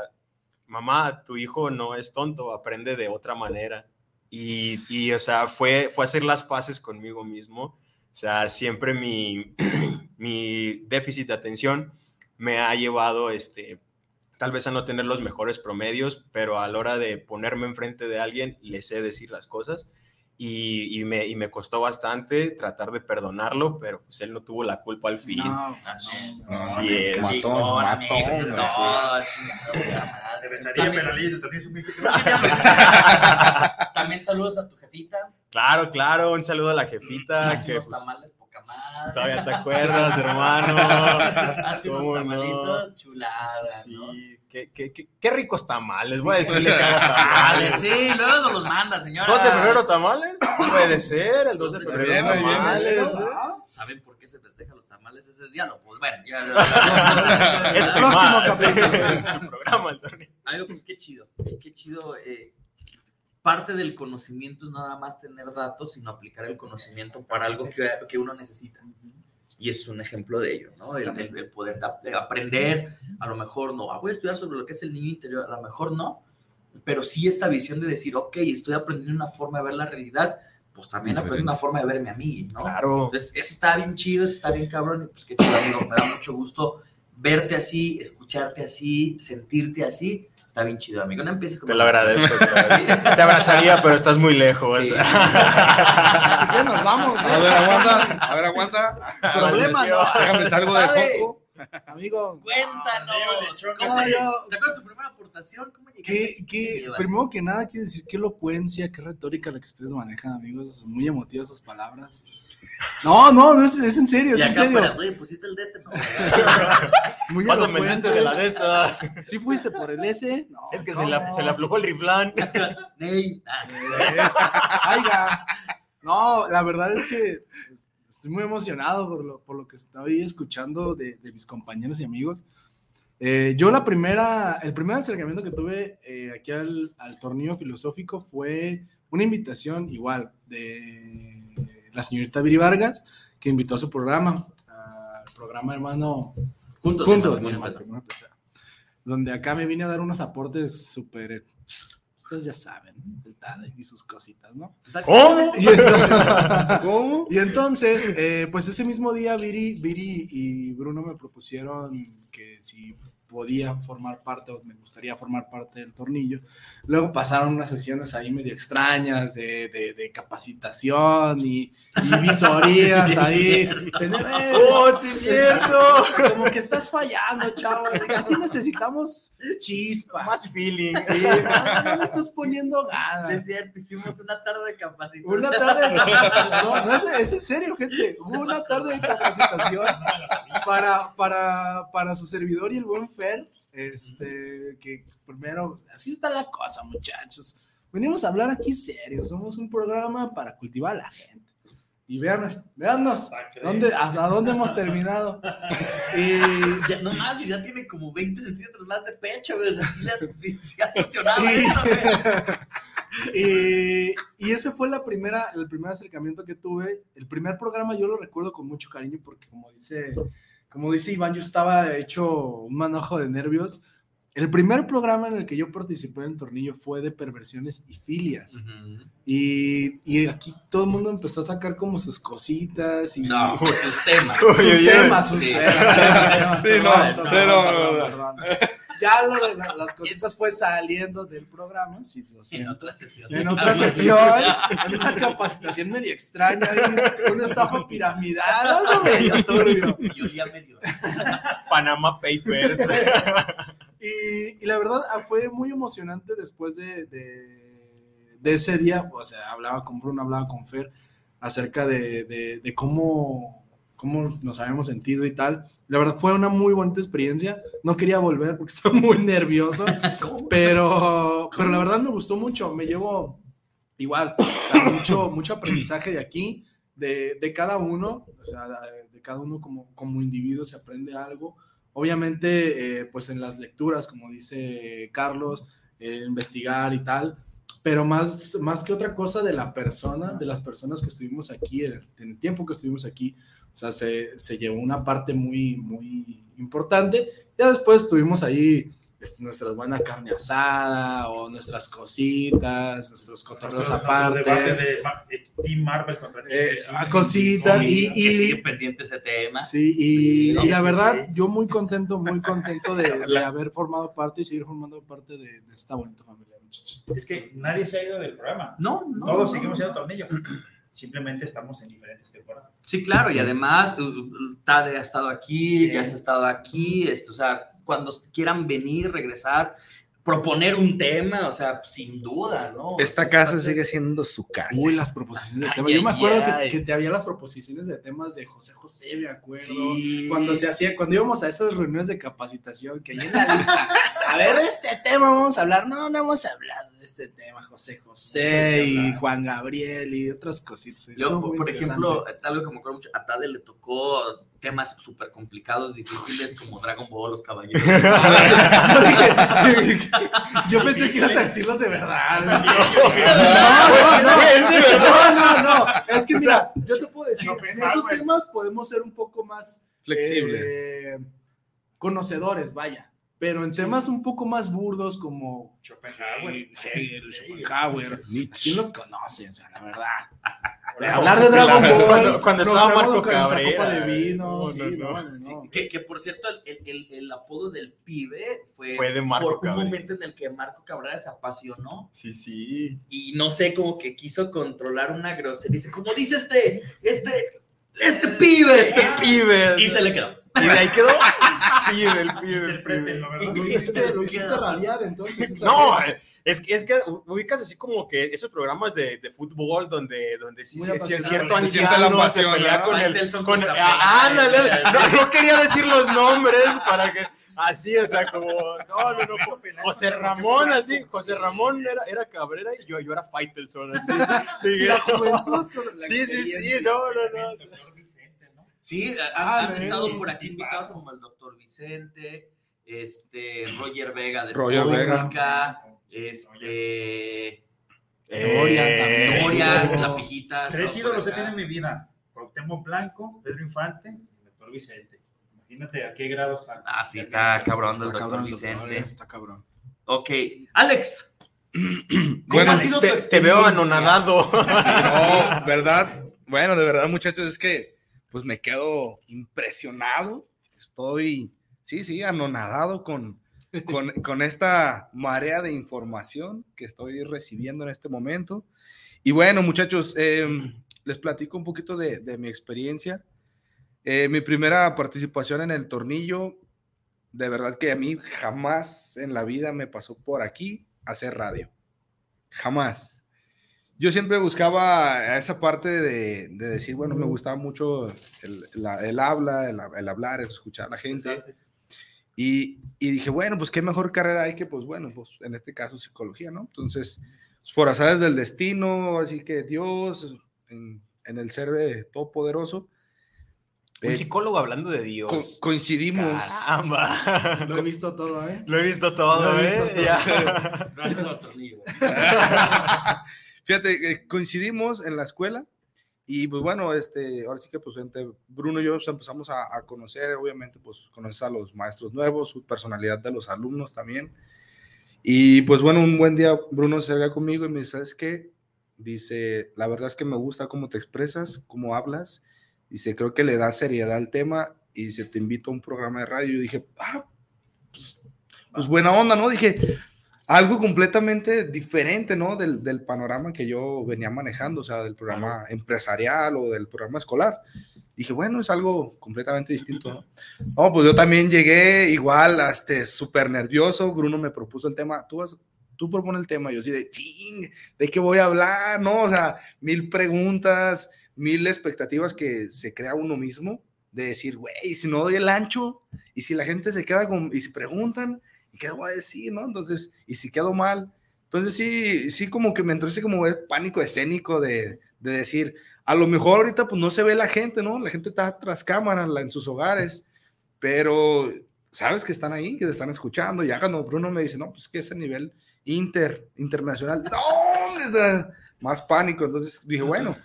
B: mamá, tu hijo no es tonto, aprende de otra manera. Y, y, o sea, fue, fue hacer las paces conmigo mismo. O sea, siempre mi, mi déficit de atención me ha llevado, este, tal vez a no tener los mejores promedios, pero a la hora de ponerme enfrente de alguien, le sé decir las cosas. Y, y me, y me costó bastante tratar de perdonarlo, pero pues él no tuvo la culpa al fin.
E: No,
A: Ah, no.
C: No,
B: Sí, es.
C: matón, matón,
A: madre.
D: besaría,
A: También-
D: supiste que-
A: También saludos a tu jefita.
B: Claro, claro, un saludo a la jefita. Que, pues,
A: tamales madre.
B: todavía te acuerdas, hermano.
A: Hace unos
B: ¿Cómo no?
A: tamalitos chuladas,
B: Sí,
A: ¿no?
B: qué, qué- qué- qué ricos tamales. Voy a decirle que haga
A: Tamales, sí, luego nos los manda, señora.
B: ¿2 de febrero tamales? Puede ser, el 2 de febrero tamales. ¿eh?
A: ¿Saben por qué se festejan los tamales ese día? No, pues bueno, ya. ya-
B: Este
E: Próximo capítulo.
B: en su programa, el torneo.
A: Amigo, pues qué chido, qué, qué chido. eh, parte del conocimiento es nada más tener datos, sino aplicar el conocimiento para algo que, que uno necesita. Y es un ejemplo de ello, ¿no? El, el- el poder ap- aprender, a lo mejor no, ah, voy a estudiar sobre lo que es el niño interior, a lo mejor no, pero sí esta visión de decir, ok, estoy aprendiendo una forma de ver la realidad, pues también aprendo una forma de verme a mí, ¿no?
B: Claro.
A: Entonces, eso está bien chido, eso está bien cabrón, y pues qué chido, amigo, me da mucho gusto verte así, escucharte así, sentirte así, está bien chido, amigo, no empieces con
B: Te lo agradezco. Te abrazaría, pero estás muy lejos.
A: Sí.
E: Así que nos vamos.
C: A
E: ¿eh?
C: ver, aguanta, a ver, aguanta.
E: Problema, no.
C: Déjame salgo de foco.
E: Amigo,
A: Cuéntanos,
E: ¿cómo
A: ¿cómo
E: yo?
A: ¿Te acuerdas de tu primera aportación? ¿Cómo llegaste?
E: ¿Qué,
A: ¿Qué
E: qué,
A: llevas?
E: primero que nada, quiero decir qué elocuencia, qué retórica la que ustedes manejan, amigos. Muy emotivas sus palabras. No, no, no es, es en serio, es
A: Y
E: en
A: acá
E: serio.
A: güey, pusiste el de este, no.
E: Muy
B: Pásame el este de la de estas.
E: ¿Sí fuiste por el S? No,
B: Es que se le, se le aflojó el riflán.
A: Ney. Ah,
E: Aiga. No, la verdad es que es- estoy muy emocionado por lo, por lo que estoy escuchando de, de mis compañeros y amigos. Eh, yo la primera, el primer acercamiento que tuve eh, aquí al, al tornillo filosófico fue una invitación igual de la señorita Viri Vargas, que invitó a su programa, al programa hermano
A: Juntos.
E: Juntos,
A: ¿no?
E: ni mal, primero empezar. donde acá me vine a dar unos aportes súper, ustedes ya saben, el TADE y sus cositas, ¿no?
B: ¿Cómo?
E: Y entonces,
C: ¿Cómo?
E: y entonces, eh, pues ese mismo día Viri, Viri y Bruno me propusieron que si podía formar parte o me gustaría formar parte del tornillo. Luego pasaron unas sesiones ahí medio extrañas de, de- de capacitación y, y visorías
A: Sí,
E: ahí. Tener-
B: ¡Oh, sí, es cierto!
E: Como que estás fallando, chavo. Aquí necesitamos chispa.
B: Más feeling.
E: Sí, no, no le estás poniendo
A: Sí,
E: ganas.
A: es cierto, hicimos una tarde de capacitación.
E: Una tarde de capacitación. No, no es, es en serio, gente. Hubo una tarde de capacitación para, para, para su servidor y el buen Fer. Este, que primero, así está la cosa, muchachos. Venimos a hablar aquí serio. Somos un programa para cultivar a la gente. Y vean, veannos, ¿dónde, ¿hasta dónde hemos terminado? Y,
A: Ya, no más, ya tiene como 20 centímetros más de pecho, güey. Sí, sí, ha funcionado
E: Y-
A: eso,
E: y, y ese fue la primera, el primer acercamiento que tuve. El primer programa yo lo recuerdo con mucho cariño porque como dice, como dice Iván, yo estaba hecho un manojo de nervios. El primer programa en el que yo participé en el tornillo fue de perversiones y filias. Y, y aquí todo el mundo empezó a sacar como sus cositas y
A: No, sus temas.
E: sus temas, sus
A: Sí.
E: temas.
C: Sí, no,
E: perdón, perdón, perdón. Ya lo de la- las cositas fue saliendo del programa, sí, lo
A: En otra sesión.
E: En otra sesión, en una capacitación medio extraña, una estafa piramidal, algo medio turbio.
A: Y olía medio.
B: Panama Papers.
E: Y, y la verdad ah, fue muy emocionante después de, de, de ese día, o sea, hablaba con Bruno, hablaba con Fer acerca de, de- de cómo, cómo nos habíamos sentido y tal. La verdad fue una muy bonita experiencia. No quería volver porque estaba muy nervioso, pero, pero la verdad me gustó mucho. Me llevo igual, o sea, mucho, mucho aprendizaje de aquí, de, de cada uno, o sea, de cada uno como, como individuo se aprende algo. Obviamente, eh, pues en las lecturas, como dice Carlos, eh, investigar y tal, pero más, más que otra cosa de la persona, de las personas que estuvimos aquí, en el, en el tiempo que estuvimos aquí, o sea, se, se llevó una parte muy, muy importante. Ya después estuvimos ahí este, nuestra buena carne asada o nuestras cositas, nuestros cotorreos
D: Nuestros
E: aparte.
D: debates de Team Marvel contra
E: Eh, a cositas y,
A: Que
E: y-
A: sigue pendiente ese tema.
E: Sí, y, y la
D: sí,
E: verdad,
D: sí.
E: yo muy contento, muy contento de, de haber formado parte y seguir formando parte de, de esta bonita familia.
D: Es que nadie se ha ido del programa.
A: No, no.
D: Todos
A: no,
D: seguimos
A: no.
D: siendo tornillos. Simplemente estamos en diferentes temporadas.
A: Sí, claro, y además, uh, uh, Tade ha estado aquí,
D: Sí.
A: ya has estado aquí, esto, o sea, cuando quieran venir, regresar, proponer un tema, o sea, sin duda, ¿no?
C: Esta
A: O sea,
C: casa sigue siendo su casa.
E: Uy, las proposiciones de temas. Yo me acuerdo
A: ay.
E: que, que te había las proposiciones de temas de José José, me acuerdo.
A: Sí.
E: Cuando se hacía, cuando íbamos a esas reuniones de capacitación, que ahí en la lista, a ver, este tema vamos a hablar. No, no hemos hablado este tema, José José y Juan Gabriel y otras cositas.
A: Yo, por ejemplo,
E: interesante.
A: algo que me acuerdo mucho, a Tade le tocó temas súper complicados, difíciles, como Dragon Ball, los caballeros.
E: Yo pensé que ibas a decirlos de verdad. No,
B: no,
E: no, no. Es que mira, yo te puedo decir, en esos temas podemos ser un poco más
C: Flexibles.
E: eh, conocedores, vaya. Pero en temas un poco más burdos como
D: Schopenhauer.
E: Hegel, Schopenhauer, ¿quién los conoce? O sea, la verdad. Hablar de Dragon Ball.
B: cuando- estaba Marco Cabrera.
E: copa de vino,
B: No,
E: sí,
B: no,
E: no,
B: no.
E: no,
A: Sí,
E: no.
A: que, que, por cierto, el, el- el apodo del pibe fue,
B: Fue de Marco
A: por un
B: Cabrera.
A: momento en el que Marco Cabrera se apasionó
B: Sí, sí.
A: y no sé, como que quiso controlar una grosería. Dice, como dice este, este, este pibe,
B: Este pibe.
A: Y se le quedó.
B: Y de ahí quedó. Pibe, el pibe. el pibe.
D: Interprétenlo, ¿verdad?
E: Lo hiciste, lo hiciste rabiar entonces. esa
B: No,
E: vez.
B: es que, es que ubicas así como que esos programas de, de fútbol donde, donde sí, sí, sí es
E: apasionado.
B: cierto
C: Se siente la pasión,
B: pelea
C: ¿no?
B: con el... Con, ah,
A: Peña.
B: ándale, no, no quería decir los nombres para que... Así, o sea, como... No, no, no. José Ramón, así. José Ramón era, era Cabrera y yo, yo era Faitelson, así.
E: Y la juventud con la
B: Sí, sí, sí, no, no, no.
A: Sí, ha-
E: Ah,
A: han estado por aquí invitados como el doctor Vicente, este, Roger Vega de
C: Roger
A: República, este,
E: también.
A: Dorian, la pijita.
D: Tres ídolos he tenido en mi vida. Cuauhtémoc Blanco, Pedro Infante y el doctor Vicente. Imagínate a qué grado está.
A: Ah, sí, está cabrón del
E: Está
A: doctor
E: cabrón, doctor,
A: Vicente.
E: eh, Está cabrón.
A: Ok, Alex.
C: Bueno,
B: Te, te veo anonadado.
C: No, ¿verdad? Bueno, de verdad, muchachos, es que pues me quedo impresionado. Estoy, sí, sí, anonadado con, con, con esta marea de información que estoy recibiendo en este momento. Y bueno, muchachos, eh, les platico un poquito de, de mi experiencia. Eh, mi primera participación en el tornillo, de verdad que a mí jamás en la vida me pasó por aquí hacer radio. Jamás yo siempre buscaba esa parte de, de decir, bueno, me gustaba mucho el, la- el habla, el, el hablar, el escuchar a la gente. Y, y dije, bueno, pues qué mejor carrera hay que, pues bueno, pues en este caso psicología, ¿no? Entonces, por azares del destino, así que Dios, en, en el ser eh, todopoderoso,
B: Un
C: eh,
B: psicólogo hablando de
C: co-
B: Dios.
C: coincidimos.
B: Caramba.
E: Lo he visto todo, ¿eh?
B: Lo he visto todo,
E: Lo he
B: ¿eh?
E: visto todo.
B: Ya.
C: Fíjate, eh, coincidimos en la escuela y pues bueno, este, ahora sí que pues entre Bruno y yo pues, empezamos a, a conocer, obviamente pues conoces a los maestros nuevos, su personalidad de los alumnos también. Y pues bueno, un buen día Bruno se acerca conmigo y me dice, ¿sabes qué? Dice, la verdad es que me gusta cómo te expresas, cómo hablas. Dice, creo que le da seriedad al tema y dice, te invito a un programa de radio. Y dije, ah, pues, pues buena onda, ¿no? Dije, algo completamente diferente, ¿no? Del, del panorama que yo venía manejando, o sea, del programa empresarial o del programa escolar. Dije, bueno, es algo completamente distinto, ¿no? No, pues yo también llegué igual, este, súper nervioso. Bruno me propuso el tema. Tú vas, tú propone el tema. Yo así de, ching, ¿de qué voy a hablar? No, o sea, mil preguntas, mil expectativas que se crea uno mismo de decir, güey, ¿y si no doy el ancho, y si la gente se queda con, y si preguntan, ¿y qué voy a decir, no? Entonces, y si quedo mal. Entonces, sí, sí, como que me entró ese como el pánico escénico de, de decir, a lo mejor ahorita pues no se ve la gente, ¿no? La gente está tras cámaras en sus hogares, pero sabes que están ahí, que te están escuchando. Y cuando Bruno me dice, no, pues que ese nivel inter, internacional, no, más pánico. Entonces dije, bueno,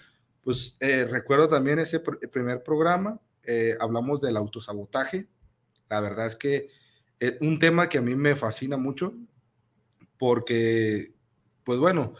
C: pues eh, recuerdo también ese pr- primer programa, eh, hablamos del autosabotaje. La verdad es que es un tema que a mí me fascina mucho porque, pues bueno,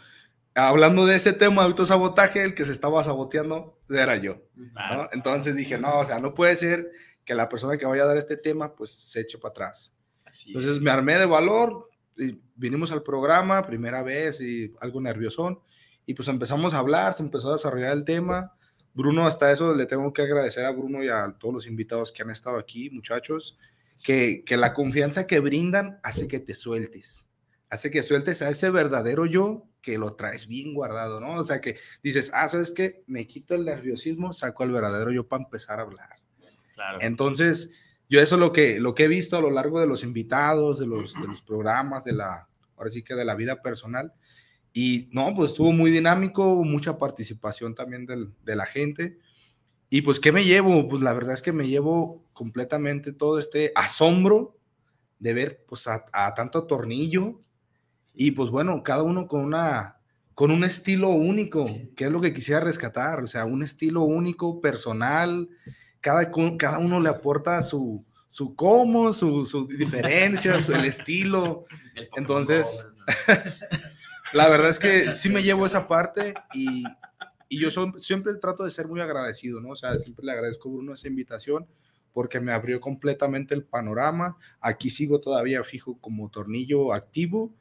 C: hablando de ese tema de autosabotaje, el que se estaba saboteando era yo. ¿no? Entonces dije, no, o sea, no puede ser que la persona que vaya a dar este tema, pues se eche para atrás.
B: Así
C: Entonces
B: es.
C: me armé de valor, y vinimos al programa, primera vez y algo nerviosón, y pues empezamos a hablar, se empezó a desarrollar el tema. Bruno, hasta eso le tengo que agradecer a Bruno y a todos los invitados que han estado aquí, muchachos, que, que la confianza que brindan hace que te sueltes, hace que sueltes a ese verdadero yo que lo traes bien guardado, ¿no? O sea, que dices, ah, ¿sabes qué? Me quito el nerviosismo, saco el verdadero yo para empezar a hablar.
B: Claro.
C: Entonces, yo eso es lo que, lo que he visto a lo largo de los invitados, de los, de los programas, de la, ahora sí que de la vida personal. Y no, pues estuvo muy dinámico, mucha participación también del, de la gente. Y pues, ¿qué me llevo? Pues la verdad es que me llevo completamente todo este asombro de ver pues a, a tanto tornillo. Y pues bueno, cada uno con una con un estilo único, que es lo que quisiera rescatar, o sea, un estilo único, personal, cada, cada uno le aporta su, su cómo, su, su diferencia, su, el estilo. Entonces, la verdad es que sí me llevo esa parte y, y yo son, siempre trato de ser muy agradecido, ¿no? O sea, siempre le agradezco a Bruno esa invitación porque me abrió completamente el panorama. Aquí sigo todavía fijo como tornillo activo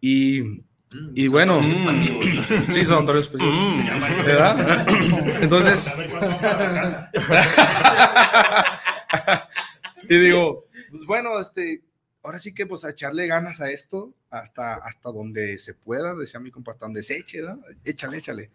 C: y
A: Mm,
C: y bueno,
A: pasivos.
C: sí, son tornillos pasivos.
B: Mm.
C: ¿Verdad? Entonces, y digo, pues bueno, este, ahora sí que pues a echarle ganas a esto hasta, hasta donde se pueda, decía mi compa, hasta donde se eche, ¿no? Échale, échale.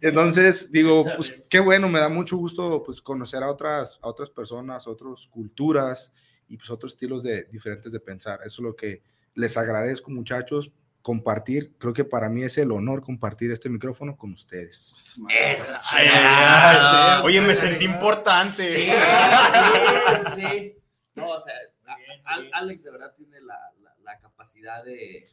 C: Entonces, digo, pues qué bueno, me da mucho gusto pues conocer a otras, a otras personas, otras culturas y pues otros estilos de, diferentes de pensar. Eso es lo que les agradezco, muchachos, compartir. Creo que para mí es el honor compartir este micrófono con ustedes.
A: Esa.
B: Ay, ay, ay. Oye, me sentí importante.
A: Sí, sí, sí. No, o sea,
D: Bien, bien.
A: Alex de verdad tiene la, la- la capacidad de.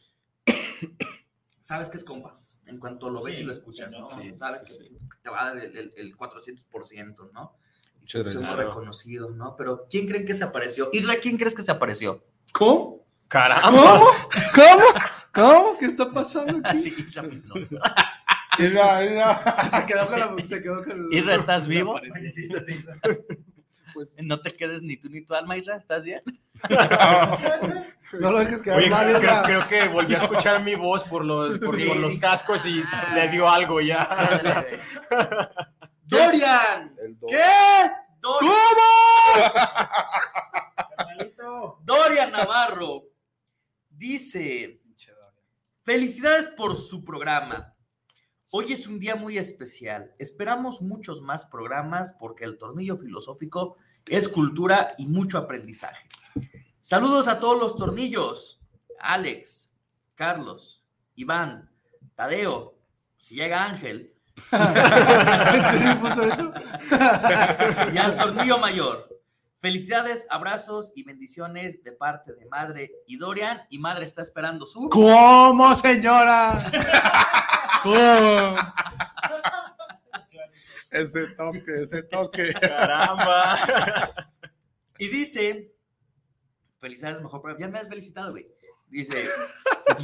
A: Sabes que es compa. En cuanto lo ves
D: Sí,
A: y lo escuchas,
D: sí,
A: ¿no? O sea, sabes
C: sí,
A: que te va a dar el, el, el 400%, ¿no? Y
C: gracias.
A: reconocido, ¿no? Pero ¿quién creen que se apareció? Isra, ¿quién crees que se apareció?
E: ¿Cómo?
B: Caramba.
E: ¿Cómo? ¿Cómo? ¿Cómo? ¿Qué está pasando aquí?
A: Así, Isra, no.
C: Mira, mira.
E: Se quedó con la. Se quedó con el-
A: Isra, ¿estás vivo?
E: Pues,
A: No te quedes ni tú ni tu alma, Isra, ¿estás bien?
E: no lo dejes quedar
B: Oye,
E: mal.
B: creo, que volví a escuchar mi voz por los, por,
A: Sí.
B: por los cascos y le dio algo ya.
A: ¡Dorian!
E: ¿Qué?
A: ¡Dorian!
D: Carnalito.
A: Dorian Navarro dice: Felicidades por su programa. Hoy es un día muy especial. Esperamos muchos más programas porque el tornillo filosófico es cultura y mucho aprendizaje. Saludos a todos los tornillos. Alex, Carlos, Iván, Tadeo, si llega Ángel,
E: ¿En serio puso eso?
A: y al tornillo mayor. Felicidades, abrazos y bendiciones de parte de madre y Dorian. Y madre está esperando su.
E: ¿Cómo, señora? ¿Cómo?
C: Ese toque, ese toque.
B: Caramba.
A: Y dice, felicidades, mejor programa. Ya me has felicitado, güey. Dice,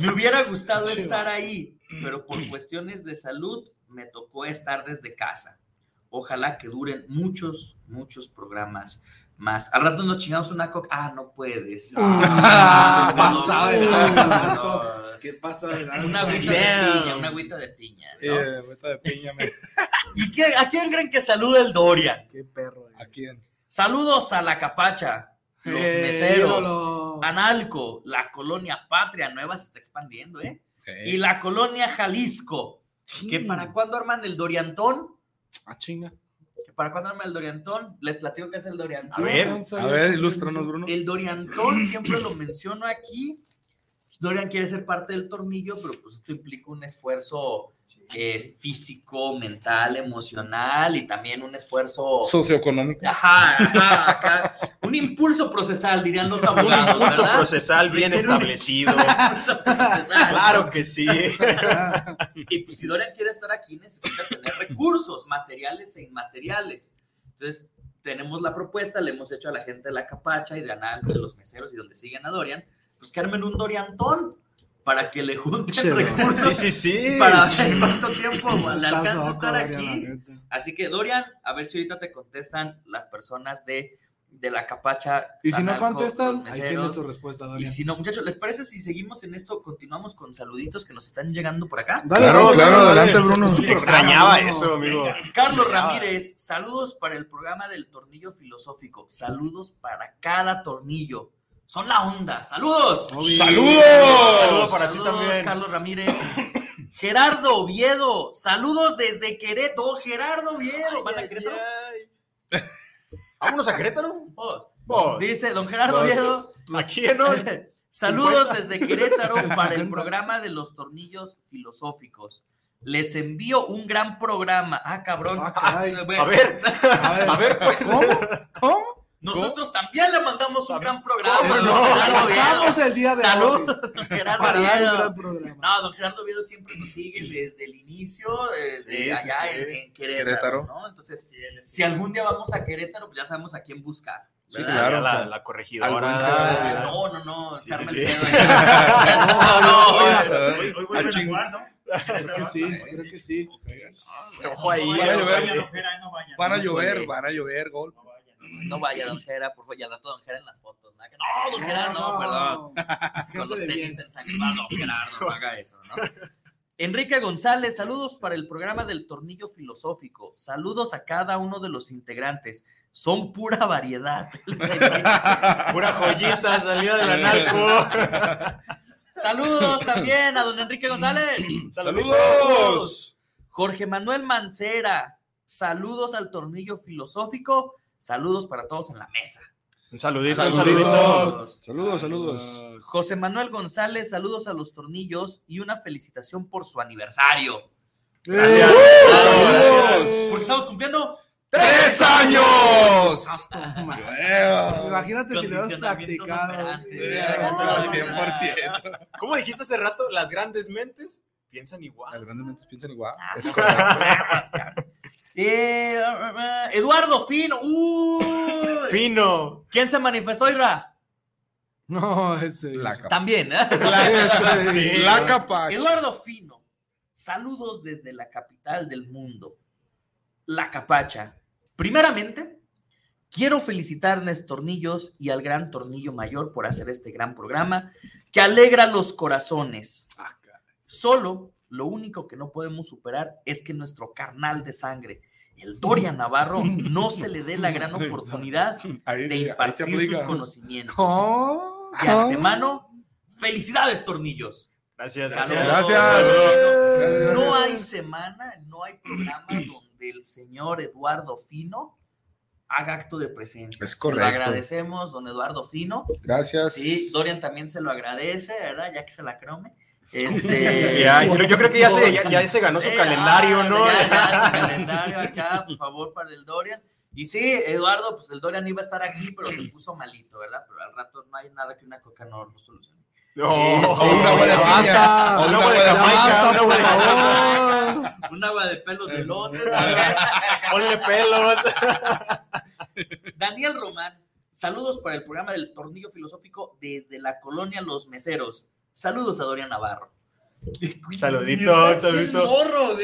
A: me hubiera gustado estar ahí, pero por cuestiones de salud me tocó estar desde casa. Ojalá que duren muchos, muchos programas más. Al rato nos chingamos una coca. Ah, no puedes.
E: Ah,
A: no,
E: pasado ¿Qué pasa?
A: Una agüita de piña, una agüita de piña. ¿no?
C: Vete de piña, me-
A: ¿Y qué- a quién creen que saluda el Dorian?
E: Qué perro.
C: ¿A quién?
A: Saludos a la capacha, los
E: Eh,
A: meseros,
E: ídolo.
A: Analco, la colonia Patria Nueva se está expandiendo, ¿eh? Y la colonia Jalisco. ¿Que para cuándo arman el Doriantón?
E: Ah, chinga.
A: ¿Que para cuándo arman el Doriantón? Les platico qué es el Doriantón.
B: A ver,
C: A ver, ilústranos, Bruno.
A: El Doriantón siempre lo menciono aquí. Dorian quiere ser parte del tornillo, pero pues esto implica un esfuerzo eh, físico, mental, emocional y también un esfuerzo.
C: Socioeconómico.
A: Ajá, ajá, acá. Un impulso procesal, dirían los
B: Un
A: abogados.
B: impulso
A: ¿verdad?
B: procesal bien
A: un
B: establecido.
A: impulso procesal.
B: Claro que sí.
A: Y pues si Dorian quiere estar aquí, necesita tener recursos materiales e inmateriales. Entonces, tenemos la propuesta, le hemos hecho a la gente de la capacha y de Anal, de los meseros y donde siguen a Dorian, pues que armen un Doriantón para que le junten recursos
B: Sí, sí, sí.
A: para ver cuánto tiempo le alcanza a estar aquí. Así que, Dorian, a ver si ahorita te contestan las personas de, de la capacha.
E: Y si no contestan, ahí
A: meseros.
E: tu respuesta,
A: Y
E: Dorian.
A: si no, muchachos, ¿les parece si seguimos en esto? Continuamos con saluditos que nos están llegando por acá.
E: Dale,
C: Claro,
E: dale,
C: claro,
E: dale,
C: adelante. Bruno.
E: Tu programa,
B: Extrañaba
E: Bruno.
B: eso, amigo.
A: Carlos
B: Extrañaba.
A: Ramírez, saludos para el programa del tornillo filosófico. Saludos para cada tornillo. Son la onda. Saludos.
E: Obi.
C: ¡Saludos!
B: Saludos para ti también.
A: Carlos Ramírez. Gerardo Oviedo, saludos desde Querétaro. Gerardo Oviedo, ¿van a Querétaro?
B: Vámonos a Querétaro.
A: Oh. Dice don Gerardo. Oviedo.
B: Aquí en hoy.
A: Saludos desde Querétaro para el programa de los tornillos filosóficos. Les envío un gran programa. Ah, cabrón.
E: Ah, caray.
A: Bueno,
B: A ver,
E: A ver,
B: a ver, pues.
E: ¿cómo? ¿Cómo?
A: Nosotros también le mandamos un gran programa.
B: ¿Cómo
A: don
B: no?
A: Oviedo.
E: Pasamos el día de hoy
A: Saludos, don Gerardo
E: para dar un
A: Oviedo.
E: gran programa.
A: No, don Gerardo Oviedo siempre nos sigue desde el inicio, eh,
B: Sí,
A: de
B: sí,
A: allá
B: sí.
A: En, en Querétaro,
C: Querétaro.
A: ¿no? Entonces, si algún día vamos a Querétaro, pues ya sabemos a quién buscar.
C: Sí, claro.
B: la, la corregidora.
A: Ah, no, no, no, se arma el pedo. No, no,
D: Hoy, hoy vuelven a
C: ching.
D: jugar, ¿no?
E: Creo que sí, creo que sí.
B: Ojo ahí.
C: Van a.
D: No no
C: a llover, van a llover, gol.
D: No
A: no vaya Don Jera, por favor, ya dato Don Jera en las fotos. ¿no? No, Don Jera, no, perdón.
E: Gente
A: Con los tenis ensangrentados, no, Gerardo, no haga eso, ¿no? Enrique González, saludos para el programa del Tornillo Filosófico. Saludos a cada uno de los integrantes. Son pura variedad.
B: Pura joyita salida del analco.
A: Saludos también a don Enrique González.
C: ¡Saludos!
A: Jorge Manuel Mancera, saludos al Tornillo Filosófico. Saludos para todos en la mesa.
B: Un saludito, un
C: Saluditos.
B: saludito.
C: Saludos, saludos.
A: José Manuel González, saludos a los tornillos y una felicitación por su aniversario.
B: Gracias.
E: ¡Eh!
C: Saludos.
A: Porque estamos cumpliendo
C: ¡Tres años!
E: Imagínate si lo hubieras practicado.
A: operantes.
C: Yeah, 100%.
B: ¿Cómo dijiste hace rato? Las grandes mentes piensan
C: Las
B: igual.
C: grandes mentes piensan igual.
A: Ah. Eh, Eduardo Fino. Uy.
B: Fino.
A: ¿Quién se manifestó, Ira?
E: No, ese.
C: La capa.
A: También, ¿eh?
E: Ese.
B: Sí.
C: La capa.
A: Eduardo Fino, saludos desde la capital del mundo, La Capacha. Primeramente, quiero felicitar a Nes Tornillos y al Gran Tornillo Mayor por hacer este gran programa que alegra los corazones.
E: Ah.
A: Solo lo único que no podemos superar es que nuestro carnal de sangre, el Dorian Navarro, no se le dé la gran oportunidad de
C: se
A: impartir sus conocimientos. De antemano, felicidades, Tornillos.
B: Gracias, gracias.
C: Gracias.
A: No hay semana, no hay programa donde el señor Eduardo Fino haga acto de presencia.
C: Es
A: Se
C: correcto.
A: lo agradecemos, don Eduardo Fino.
C: Gracias.
A: Sí, Dorian también se lo agradece, ¿verdad? Ya que se la crome. Este,
B: Ya, yo, yo creo que ya se, ya, ya se ganó su
A: Eh,
B: calendario, ¿no?
A: Ya, su calendario acá, por favor, para el Dorian. Y sí, Eduardo, pues el Dorian iba a estar aquí, pero se puso malito, ¿verdad? Pero al rato no hay nada que una coca no lo solucione.
B: No.
C: Una agua de. O
B: Una agua de Jamaica, una agua de
E: favor.
A: Un agua de pelos de lote.
B: Ponle pelos.
A: Daniel Román, saludos para el programa del Tornillo Filosófico desde la colonia Los Meseros. Saludos a Dorian Navarro.
B: Saludito,
A: Está aquí el
B: saludito.
A: morro,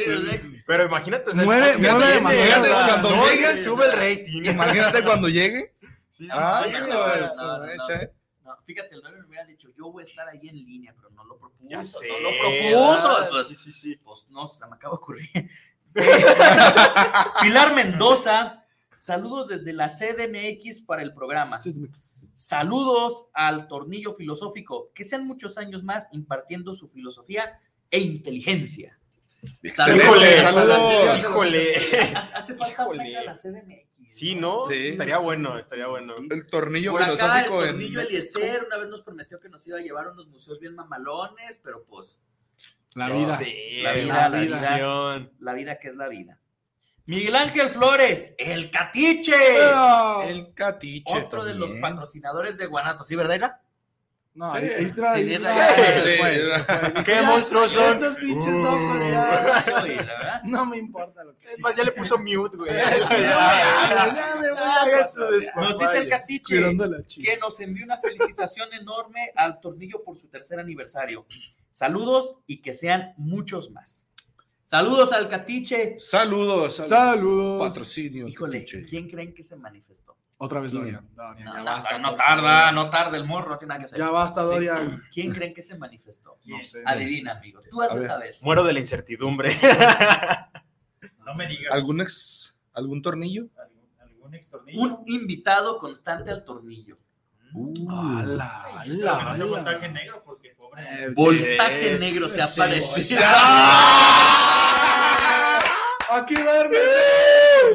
B: Pero imagínate, o sea.
C: Cuando
B: No,
C: llegue,
B: sube el rating.
C: Imagínate cuando llegue.
B: Sí, sí,
C: Ay,
B: sí.
A: no,
C: mecha, ¿eh?
A: No, fíjate, el Dorian me hubiera dicho, yo voy a estar ahí en línea, pero no lo propuso.
B: Ya sé,
A: no lo propuso.
B: ¿verdad?
A: Pues,
B: Sí, sí, sí.
A: pues no, se me acaba de ocurrir. Pilar Mendoza, saludos desde la CDMX para el programa. Saludos al Tornillo Filosófico. Que sean muchos años más impartiendo su filosofía e inteligencia.
C: Excelente,
B: Híjole,
C: saludos.
B: híjole.
A: Hace falta
B: Híjole.
A: la CDMX.
B: Sí, ¿no?
C: Sí.
B: Estaría bueno, estaría bueno.
A: Sí.
C: El tornillo
A: Por acá el
C: filosófico en
A: Tornillo
C: México.
A: Eliezer una vez nos prometió que nos iba a llevar a unos museos bien mamalones, pero pues
E: La vida.
B: Sí,
A: La vida,
B: la
A: la vida.
B: visión.
A: la vida que es la vida. Miguel Ángel Flores, el Catiche.
C: El catiche.
A: Otro de los patrocinadores de Guanato, ¿sí, verdad? Ira?
E: No,
C: Sí.
E: fue, se fue.
B: Qué monstruos son.
E: Estos pinches locos ya. No me importa lo que
B: Es más, ya le puso mute, güey.
A: Nos dice el Catiche que nos envió una felicitación enorme al Tornillo por su tercer aniversario. Saludos y que sean muchos más. Saludos al Catiche.
C: Saludos. al
E: Saludos.
C: Patrocinio.
A: Híjole,
C: Catiche.
A: ¿quién creen que se manifestó?
E: Otra vez Dorian. Dorian,
A: No,
E: ya
A: no,
E: basta.
A: no tarda, no tarda el morro, no tiene nada que hacer.
E: Ya basta,
A: Sí.
E: Dorian.
A: ¿Quién creen que se manifestó?
E: No sé.
A: Adivina, amigo. Tú has de
C: ver.
A: saber.
B: Muero de la incertidumbre.
D: No me digas.
C: ¿Algún ex, algún tornillo?
D: ¿Algún, algún extornillo?
A: Un invitado constante al tornillo.
E: Ala, ala, ala.
D: negro porque.
E: Eh,
A: Voltaje
B: Sí.
A: negro se
E: Sí.
A: apareció.
E: Aquí duerme.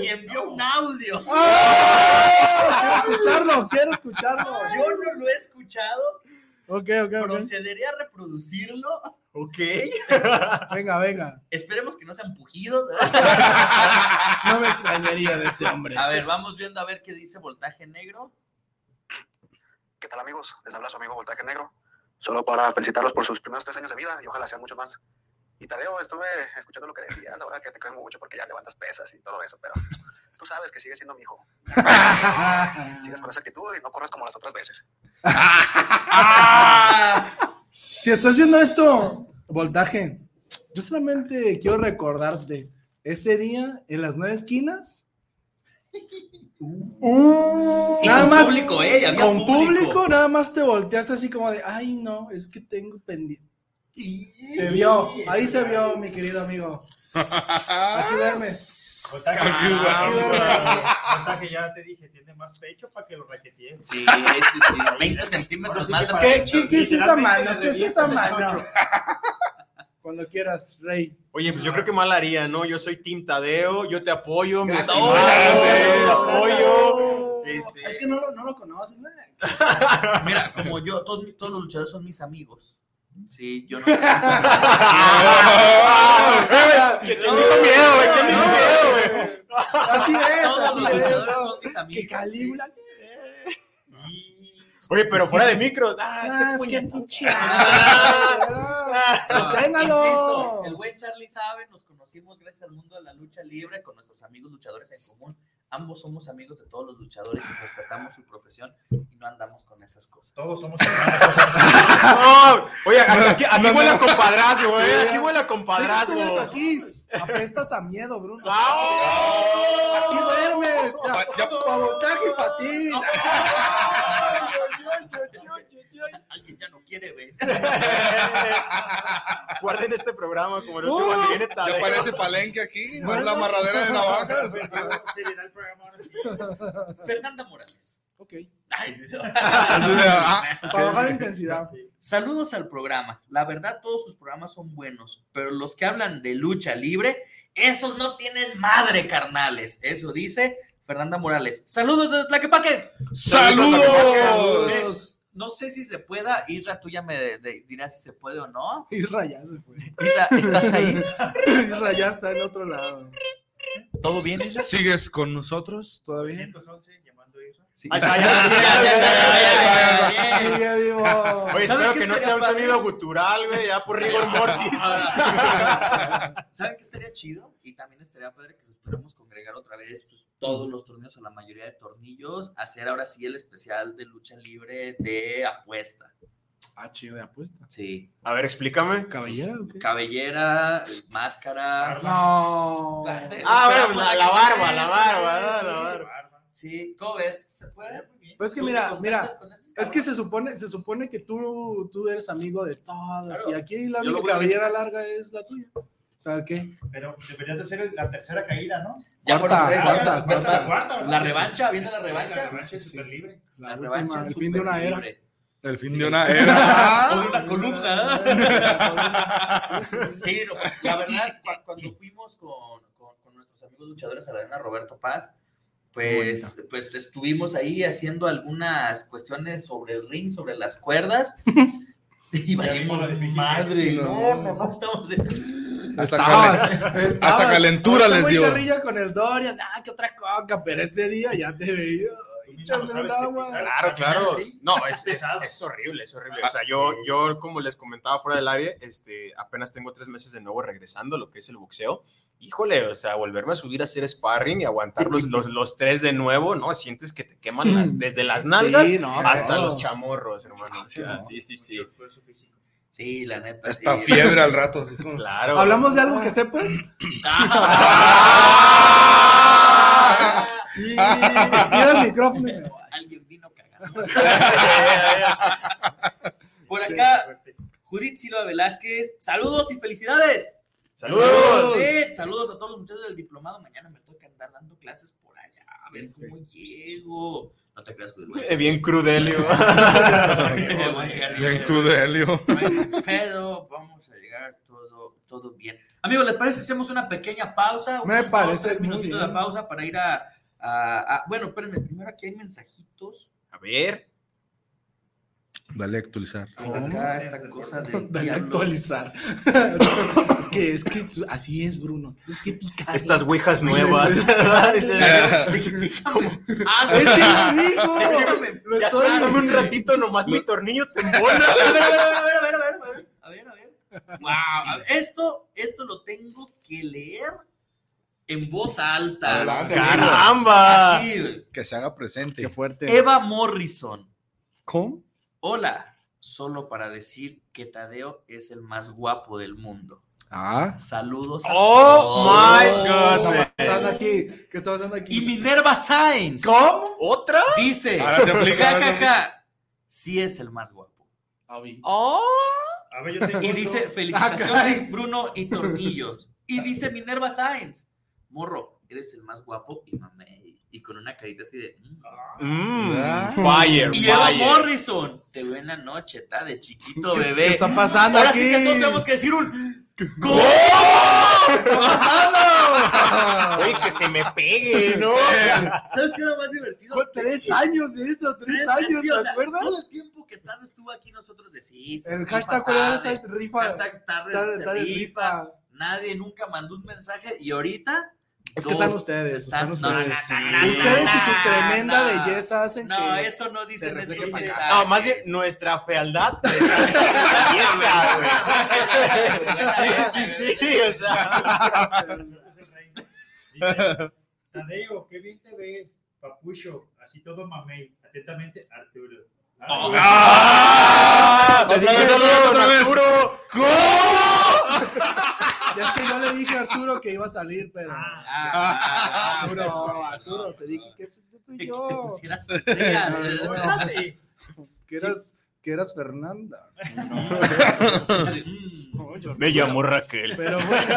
A: y envió un audio.
E: quiero escucharlo, quiero escucharlo.
A: Yo no lo he escuchado.
E: Ok, ok, ok.
A: Procederé a reproducirlo.
B: Ok.
E: Venga, venga.
A: Esperemos que no sean pujidos.
E: No me extrañaría de ese hombre.
A: A ver, vamos viendo a ver qué dice voltaje negro.
F: ¿Qué tal amigos? Les habla su amigo Voltaje Negro. Solo para felicitarlos por sus primeros tres años de vida y ojalá sean mucho más. Y Tadeo, estuve escuchando lo que decías, ahora que te crees mucho porque ya levantas pesas y todo eso, pero tú sabes que sigues siendo mi hijo. Sigues con esa actitud y no corres como las otras veces.
E: Si estás viendo esto, voltaje, yo solamente quiero recordarte ese día en las nueve esquinas. Uh, nada
A: con
E: más
A: público, ¿eh? Había
E: con
A: público.
E: público, nada más te volteaste así como de, ay no, es que tengo pendiente. Se vio, ahí se vio, mi querido amigo. Aquí duerme.
D: Voltaje,
E: Ah.
D: Voltaje, ya te dije, tiene más pecho para que lo raquetees.
A: Sí, sí, sí. 20 centímetros más de
E: ¿Qué, qué, qué es esa mano? ¿Qué es esa mano? Cuando quieras, Rey.
B: Oye, pues yo creo que mal haría, ¿no? Yo soy Team Tadeo, yo te apoyo, mi
E: Gracias.
B: apoyo. Este,
E: Es que no, lo- no lo conoces, ¿no?
A: Mira, como yo, todos, todos los luchadores son mis amigos. Sí, yo no.
B: ¿Quién dijo miedo, güey? ¿Quién dijo miedo, güey?
E: Así es,
A: Todos
E: así
A: los
E: es.
A: luchadores
E: ¿no?
A: son mis amigos.
E: Que Calígula.
B: Oye, pero fuera de micro. Ah,
E: Ah,
B: este
E: es que pinche.
A: Ah,
E: Sosténgalo.
A: insisto, el buen Charlie sabe, nos conocimos gracias al mundo de la lucha libre con nuestros amigos luchadores en común. Ambos somos amigos de todos los luchadores y respetamos su profesión y no andamos con esas cosas.
D: Todos somos hermanos.
B: No, oye, aquí, aquí
C: No, no,
B: huele a compadrazgo, güey.
E: Sí.
B: Aquí huele a
E: ¿Qué
B: compadrazgo.
E: aquí? Apestas a miedo, Bruno.
B: ¡Ah!
E: Aquí duermes. Ya,
C: Pa- ya-
E: pa' voltaje para ti.
A: Alguien ya no quiere ver.
B: Guarden este programa como el último
E: Uh,
B: que viene
C: Ya parece palenque aquí, no es la amarradera de navajas.
D: Seriedad el programa ahora sí.
A: Fernanda Morales.
E: Ok.
A: Ay,
C: Ah,
E: Para bajar la intensidad.
A: Saludos al programa. La verdad, todos sus programas son buenos, pero los que hablan de lucha libre, esos no tienen madre, carnales. Eso dice Fernanda Morales. Saludos desde Tlaquepaque.
C: ¡Saludos!
A: No sé si se pueda. Isra, tú ya me de- de- dirás si se puede o no.
E: Isra ya se fue.
A: Isra, ¿estás ahí?
E: Isra ya está en otro lado.
A: ¿Todo bien, Isra?
C: ¿Sigues con nosotros todavía?
D: 211,
B: Oye,
A: ¿Saben
B: espero
A: qué
B: que no
A: estaría
B: sea un sonido gutural, güey, ya por rigor mortis.
A: ¿Saben qué estaría chido? Y también estaría padre que nos pudiéramos congregar otra vez pues, todos los torneos o la mayoría de tornillos, hacer ahora sí el especial de lucha libre de apuesta.
E: Ah, chido de apuesta.
A: Sí.
B: A ver, explícame.
E: ¿Cabellera o qué?
A: Cabellera, máscara.
E: No.
B: Ah, bueno, la, la barba, la barba, la barba.
A: Sí, ¿cómo ves? ¿Se puede?
E: Pues es que
A: ¿Tú
E: mira, mira, Es que se supone, se supone que tú, tú eres amigo de todas.
A: Claro.
E: Y aquí la única cabellera larga es la tuya. O sea, ¿qué?
D: Pero deberías de ser la tercera caída, ¿no?
A: Ya
E: Cuarta,
A: fueron tres,
E: cuarta, cuarta.
D: La cuarta.
A: La revancha, viene la
D: La
A: revancha.
D: revancha es súper libre.
E: La,
A: La
E: última,
A: revancha
E: el fin de una era.
A: libre.
C: El fin
A: Sí.
C: de una era.
A: O de una columna.
E: Sí,
A: la verdad, cu- cuando fuimos con, con- con nuestros amigos luchadores a la arena Roberto Paz, pues, pues estuvimos ahí haciendo algunas cuestiones sobre el ring, sobre las cuerdas. Y valimos madre. No, no, no, estamos en-
C: Hasta,
E: Estabas,
C: calen-
E: estabas.
C: hasta calentura les dio.
E: con el Dorian, ah, que otra coca, pero ese día ya te veía.
D: Sabes
E: el agua.
B: Claro, claro. No, es, es, es horrible, es horrible. O sea, yo, yo, como les comentaba fuera del área, este, apenas tengo tres meses de nuevo regresando a lo que es el boxeo. Híjole, o sea, volverme a subir a hacer sparring y aguantar los, los, los tres de nuevo, ¿no? Sientes que te queman las, desde las nalgas
E: Sí, no,
B: hasta
E: claro.
B: los chamorros, hermano. O sea,
E: no.
B: sí, sí, sí.
A: Sí, la neta.
C: Esta
A: sí.
C: fiebre al rato. así como-
B: Claro.
E: ¿Hablamos de algo que sepas? Y el micrófono. y me voy.
A: Alguien vino cagando. Por acá, Judith Silva Velázquez, saludos y felicidades. Saludos. Saludos a todos los muchachos del diplomado. Mañana me toca andar dando clases por allá. A ver cómo llego. No te creas, güey.
B: Eh, Bien crudelio.
C: Bien crudelio.
A: Pero vamos a llegar todo, todo bien. Amigos, ¿les parece si hacemos una pequeña pausa?
E: Me parece
A: dos, tres
E: bien.
A: de pausa para ir a, a- a- Bueno, espérenme, primero aquí hay mensajitos.
B: A ver.
C: Dale a actualizar.
A: Acá esta cosa de
E: Dale a
A: diablo.
E: actualizar. es que, es que tú- así es, Bruno. Tienes que picar.
B: Estas ouijas nuevas.
A: Ah,
E: Es
A: sí.
E: digo. Lo
B: Ya
E: estoy
B: sabes, un ratito nomás mi tornillo te embola.
A: A ver, a ver, a ver, a ver, a ver, a ver, a ver. Wow, a ver, esto, esto lo tengo que leer en voz alta.
C: Adelante,
B: ¡Caramba!
A: Así.
C: Que se haga presente.
E: Qué fuerte.
A: Eva Morrison.
E: ¿Cómo?
A: Hola, solo para decir que Tadeo es el más guapo del mundo.
C: Ah,
A: Saludos a
B: Oh
A: todos.
B: my
E: ¿Qué está
B: god.
E: pasando aquí? ¿Qué está pasando aquí?
A: Y Minerva Sainz
E: ¿Cómo?
B: ¿Otra?
A: dice,
C: Ahora se aplica,
A: ja, ja, ja, sí es el más guapo.
B: Oh.
D: A ver, yo tengo
A: Y
D: otro.
A: dice,
E: Ah,
A: felicitaciones. Bruno y Tornillos. Y dice Minerva Sainz, morro, eres el más guapo y mamey. Y con una carita así de... mm.
B: Mm,
C: Ah.
B: fire,
A: Y
B: fire.
A: Morrison, te veo en la noche, está de chiquito
E: ¿Qué,
A: bebé.
E: qué está pasando
A: Ahora
E: aquí?
A: sí que todos tenemos que decir un... ¿Cómo?
E: ¿Qué está pasando?
B: Oye, que se me pegue, ¿no?
A: ¿Sabes qué es lo más divertido?
E: Con tres años de esto, tres años,
A: o
E: ¿te
A: sea,
E: acuerdas?
A: Todo el tiempo que Tado estuvo aquí nosotros decimos.
E: El hashtag, ¿cuál era el hashtag? Rifa.
A: Hashtag tarde
E: Tarde-
A: se
E: tarde
A: rifa.
E: rifa.
A: Nadie nunca mandó un mensaje y ahorita...
E: Es que están ustedes,
A: están-
E: están
A: no, no,
E: ustedes.
A: no, no, no,
E: Ustedes y
A: no,
E: su tremenda
A: no.
E: belleza hacen
A: No,
E: que...
A: eso no dice
E: se refleje
A: nuestros
E: para acá.
A: mensajes.
B: No, más bien nuestra fealdad. Esa, güey. Sí, sí, sí. O sea.
D: Dice, Tadeo, qué bien te ves, papucho, así todo mamey. Atentamente, Arturo.
A: Oh.
B: ¡Ah!
C: Otra vez,
B: Saludos,
C: otra vez.
B: Arturo.
E: Es que yo le dije a Arturo que iba a salir, pero...
A: Ah, ah, ah,
E: Arturo, Arturo, te dije que
A: Que te
E: yo.
A: pusieras
E: Que eras, que eras Fernanda. No, yo-
B: Me llamo Raquel.
E: Pero bueno.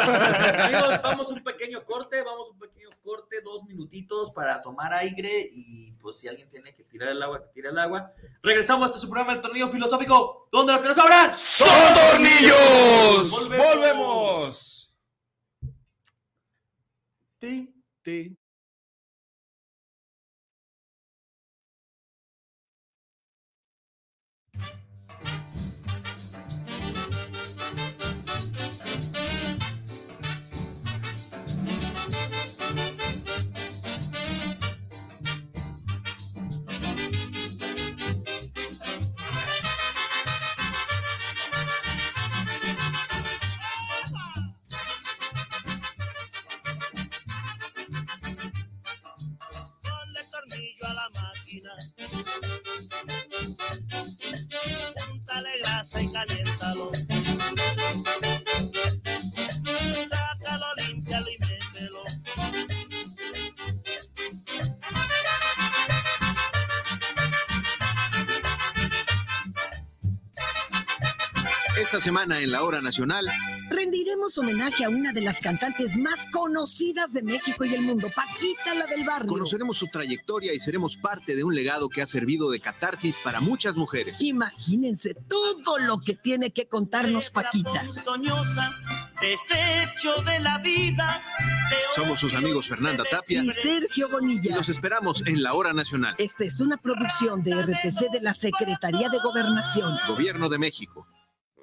A: Amigos, vamos a un pequeño corte, vamos a un pequeño corte, dos minutitos para tomar aire y pues si alguien tiene que tirar el agua, que tire el agua. Regresamos a este su programa El Tornillo Filosófico, donde lo que nos sobran
C: ¡Son tornillos!
A: Volvemos.
C: ¡Volvemos!
E: Ti, ti.
G: Esta semana en la Hora Nacional,
H: rendiremos homenaje a una de las cantantes más conocidas de México y el mundo, Paquita, la del barrio.
G: conoceremos su trayectoria y seremos parte de un legado que ha servido de catarsis para muchas mujeres.
H: Imagínense todo lo que tiene que contarnos Paquita.
I: Soñosa, desecho de la vida.
G: Somos sus amigos Fernanda Tapia
H: Y Sergio
G: y
H: Bonilla.
G: los esperamos en la Hora Nacional.
H: Esta es una producción de RTC de la Secretaría de Gobernación.
G: Gobierno de México.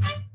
C: Thank you.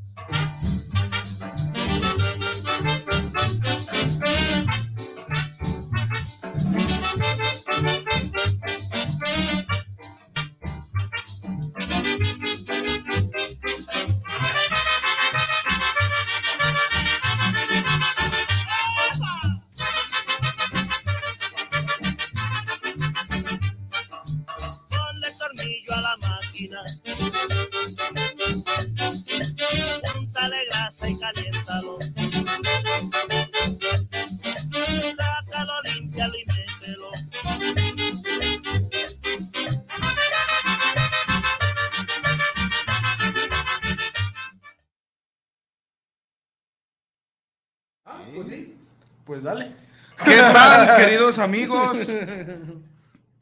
C: Queridos amigos?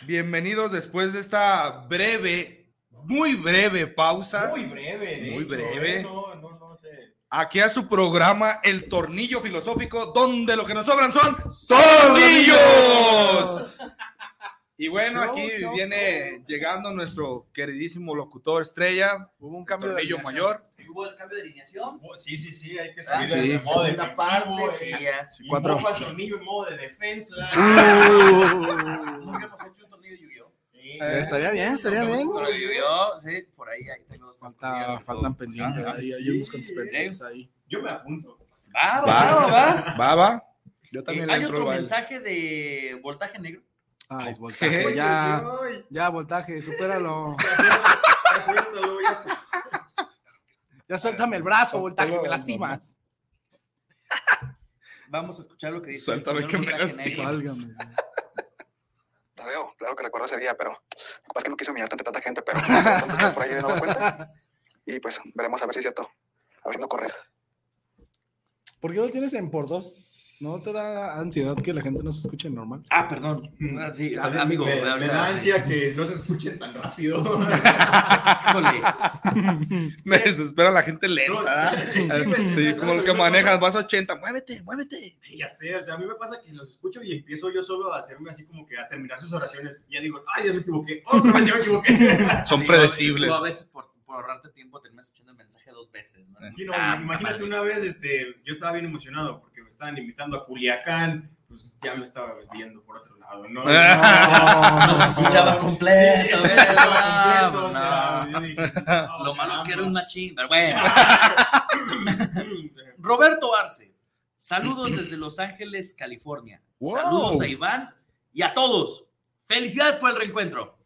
C: Bienvenidos después de esta breve, muy breve pausa.
B: Muy breve, de
C: Muy
B: hecho,
C: breve.
B: ¿eh? No, no, no sé.
C: Aquí a su programa El Tornillo Filosófico, donde lo que nos sobran son tornillos. Y bueno,
E: Show,
C: aquí
E: show,
C: viene llegando nuestro queridísimo locutor estrella.
E: Hubo un cambio
C: tornillo mayor.
A: ¿Hubo el cambio de alineación?
B: Sí, sí, sí, hay que
A: Ah,
B: subir
A: sí,
B: de
A: sí.
B: modo defensivo.
A: parte, sí,
B: eh,
A: ya.
B: y
E: cuatro.
B: un poco al tornillo en modo de defensa.
A: Nunca hemos hecho un tornillo de Yu-Gi-Oh.
E: Eh, estaría bien, estaría bien.
A: Pero de Yu-Gi-Oh, sí, por ahí, ahí tengo dos
E: Falta, faltan pendientes
A: Ah,
E: ahí, hay
A: sí.
E: unos pendientes ahí.
B: Yo me apunto.
A: Va, va, va, va.
C: Va, va. Yo
A: Eh,
C: también le
A: Hay otro mensaje de voltaje negro.
E: Ay, voltaje, ya, ya, voltaje, supéralo. Ya suéltame el brazo, voltaje, me lastimas.
A: Vamos a escuchar lo que dice.
C: Suéltame
A: el
C: que me
A: Voltaje
C: lastima.
A: Negro.
F: Tadeo, claro que recuerdo ese día, pero lo que pasa es que no quise humillarte ante tanta gente, pero está por ahí nuevo cuenta. Y pues veremos a ver si es cierto. A ver si no corres.
E: ¿Por qué lo tienes en por dos? ¿No te da ansiedad que la gente no se escuche normal?
A: Ah, perdón. Ah, Sí, amigo.
B: me, da ansia que no se escuchen tan rápido.
A: Híjole.
C: Me desespera la gente lenta.
B: Pues,
C: Sí,
B: ¿sabes
C: como
B: lo
C: los
B: que
C: manejan, vas a 80, muévete, muévete.
B: Ya sé, o sea, a mí me pasa que los escucho y empiezo yo solo a hacerme así como que a terminar sus oraciones. Y ya digo, ay, ya me equivoqué, otra vez ya me equivoqué.
C: Son
A: Digo,
C: predecibles.
A: tú a veces por, por ahorrarte tiempo terminas escuchando el mensaje dos veces. ¿no?
B: Sí, no,
A: Ah,
B: imagínate
A: madre.
B: una vez, este, yo estaba bien emocionado estaban invitando a Culiacán, pues ya me estaba viendo por otro lado, ¿no?
A: No se escuchaba completo,
B: Sí, se
A: ¿verdad?
B: escuchaba completo, o
A: No.
B: sea, yo dije, no,
A: Lo malo que era un
B: caramba.
A: machín, pero bueno. Roberto Arce, saludos desde Los Ángeles, California.
C: Wow.
A: Saludos a Iván y a todos. Felicidades por el reencuentro.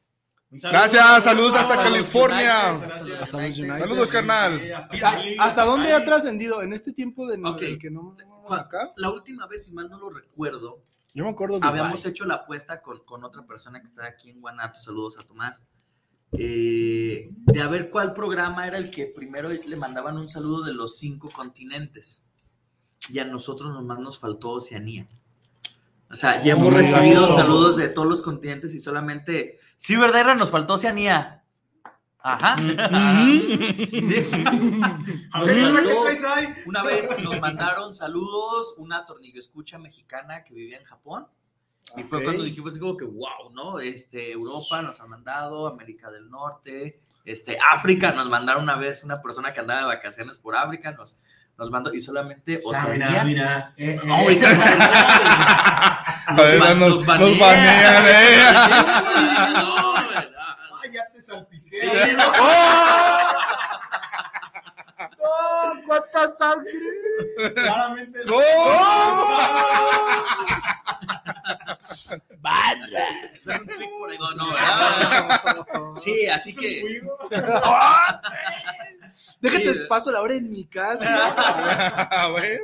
C: Gracias, saludos hasta California.
A: United.
E: Hasta.
C: Saludos, carnal.
B: Sí, hasta
E: ¿A-
B: Chile,
E: ¿Hasta dónde ha trascendido? En este tiempo de
A: Ok.
E: de que no.
A: Acá, La última vez, si mal no lo recuerdo,
E: Yo me acuerdo de
A: habíamos hecho la apuesta con, con otra persona que está aquí en Guanato. Saludos a Tomás. eh, de a ver cuál programa era el que primero le mandaban un saludo de los cinco continentes. Y a nosotros nomás nos faltó Oceanía. O sea, ya hemos
E: Oh,
A: recibido
E: eso.
A: saludos de todos los continentes y solamente. Sí, ¿verdad? Era? Nos faltó Oceanía. Ajá. Sí.
B: A ver,
A: Nos
B: ¿qué
A: faltó-
B: traes ahí?
A: Una vez nos mandaron saludos, una tornillo escucha mexicana que vivía en Japón. Y fue cuando dijimos así como que, wow, ¿no? Este, Europa nos ha mandado, América del Norte, este, África, nos mandaron una vez una persona que andaba de vacaciones por África, nos, nos mandó, y solamente Oceanía.
B: mira, eh,
A: No,
B: eh.
A: ahorita no,
C: A ver,
A: ban-
C: nos- nos banean, eh.
A: No, ¿verdad?
B: Ay, ya te salpiqué.
A: Sí, no.
E: ¡Oh! ¡Cuánta sangre!
B: Claramente.
C: ¡No!
A: ¡Barras! Sí, así que.
E: Déjate te paso la hora en mi casa.
C: A ver.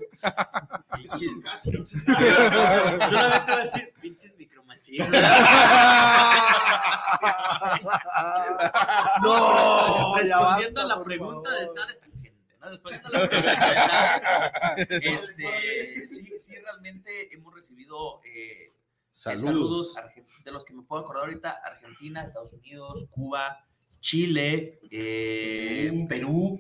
A: Eso es un casi. Solamente voy a decir, pinches
E: No,
A: respondiendo a la pregunta de tal de tangente, ¿no? Respondiendo a la pregunta de tal, este, sí, sí, realmente hemos recibido eh,
C: Saludos.
A: saludos argen- de los que me puedo acordar ahorita, Argentina, Estados Unidos, Cuba, Chile, eh, Perú,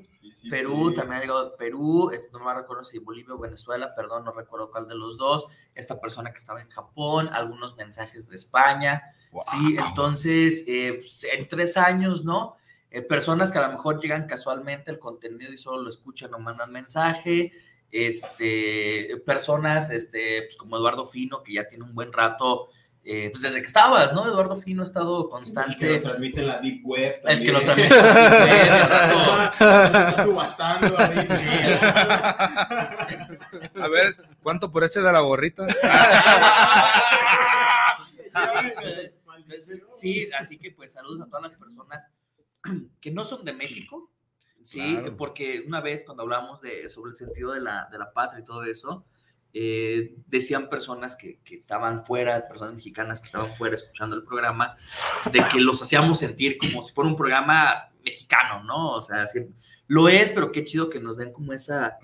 A: Perú,
B: sí.
A: también ha llegado Perú, eh, no me recuerdo si Bolivia o Venezuela, perdón, no recuerdo cuál de los dos, esta persona que estaba en Japón, algunos mensajes de España, sí, entonces, eh, pues, en tres años, ¿no? Eh, personas que a lo mejor llegan casualmente el contenido y solo lo escuchan o mandan mensaje, este, personas, este, pues como Eduardo Fino, que ya tiene un buen rato, eh, pues desde que estabas, ¿no? Eduardo Fino ha estado constante.
B: que nos transmite en la Deep Web.
A: El que nos transmite en la Deep Web,
B: subastando ahí.
C: A ver, ¿cuánto por ese de la gorrita?
A: Sí, así que pues saludos a todas las personas que no son de México, sí,
C: Claro.
A: porque una vez cuando hablamos de, sobre el sentido de la, de la patria y todo eso, eh, decían personas que, que estaban fuera, personas mexicanas que estaban fuera escuchando el programa, de que los hacíamos sentir como si fuera un programa mexicano, ¿no? O sea, sí, lo es, pero qué chido que nos den como esa,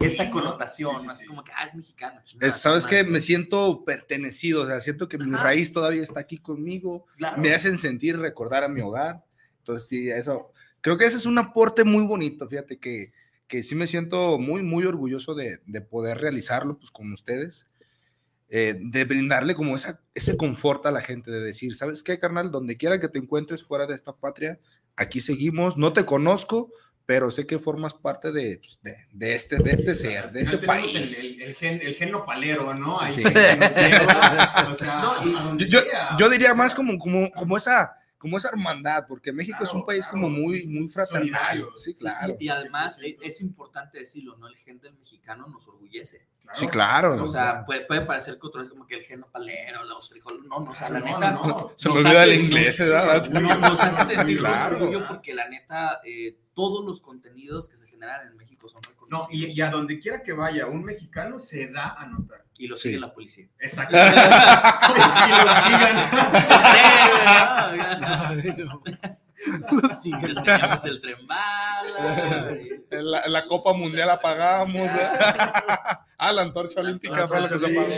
A: esa connotación, ¿no? así como que, ah, es mexicano.
C: Es- ¿Sabes qué? Me siento pertenecido, o sea, siento que mi raíz todavía está aquí conmigo,
A: Claro.
C: me hacen sentir, recordar a mi hogar. Entonces, sí, eso, creo que ese es un aporte muy bonito, fíjate que, que sí me siento muy, muy orgulloso de, de poder realizarlo, pues, con ustedes, eh, de brindarle como esa, ese confort a la gente, de decir, ¿sabes qué, carnal? Donde quiera que te encuentres fuera de esta patria, aquí seguimos, no te conozco, pero sé que formas parte de, pues, de, de este, de este ser, de este país.
B: El, el, el gen, el gen nopalero, ¿no?
C: Sí.
B: que nos lleva, o sea,
C: yo,
B: sea.
C: yo diría más como, como, como esa como esa hermandad, porque México es un país como muy, muy fraternal. Sí,
A: Sí,
C: claro.
A: y, y además eh, es importante decirlo, ¿no? El gen del mexicano nos orgullece.
C: Sí, claro.
A: O sea,
C: claro.
A: puede, puede parecer que otro es como que el gen palero, los frijoles, no, no, o sea, la
B: No,
A: neta.
B: no.
C: Se me
A: nos
C: olvida
A: hace-
C: el inglés,
A: nos-
C: ¿verdad?
A: no, nos hace sentir
C: Claro.
A: orgullo porque la neta, eh, todos los contenidos que se generan en México son
B: No,
A: reconocidos.
B: y, y a donde quiera que vaya, un mexicano se da a notar.
A: Y lo
C: Sí.
A: sigue la policía.
B: Exacto. y lo
E: siguen.
A: Tenemos el tren bala.
C: La, la Copa Mundial apagamos. ¿eh? Ah, la antorcha olímpica fue la que se apagó.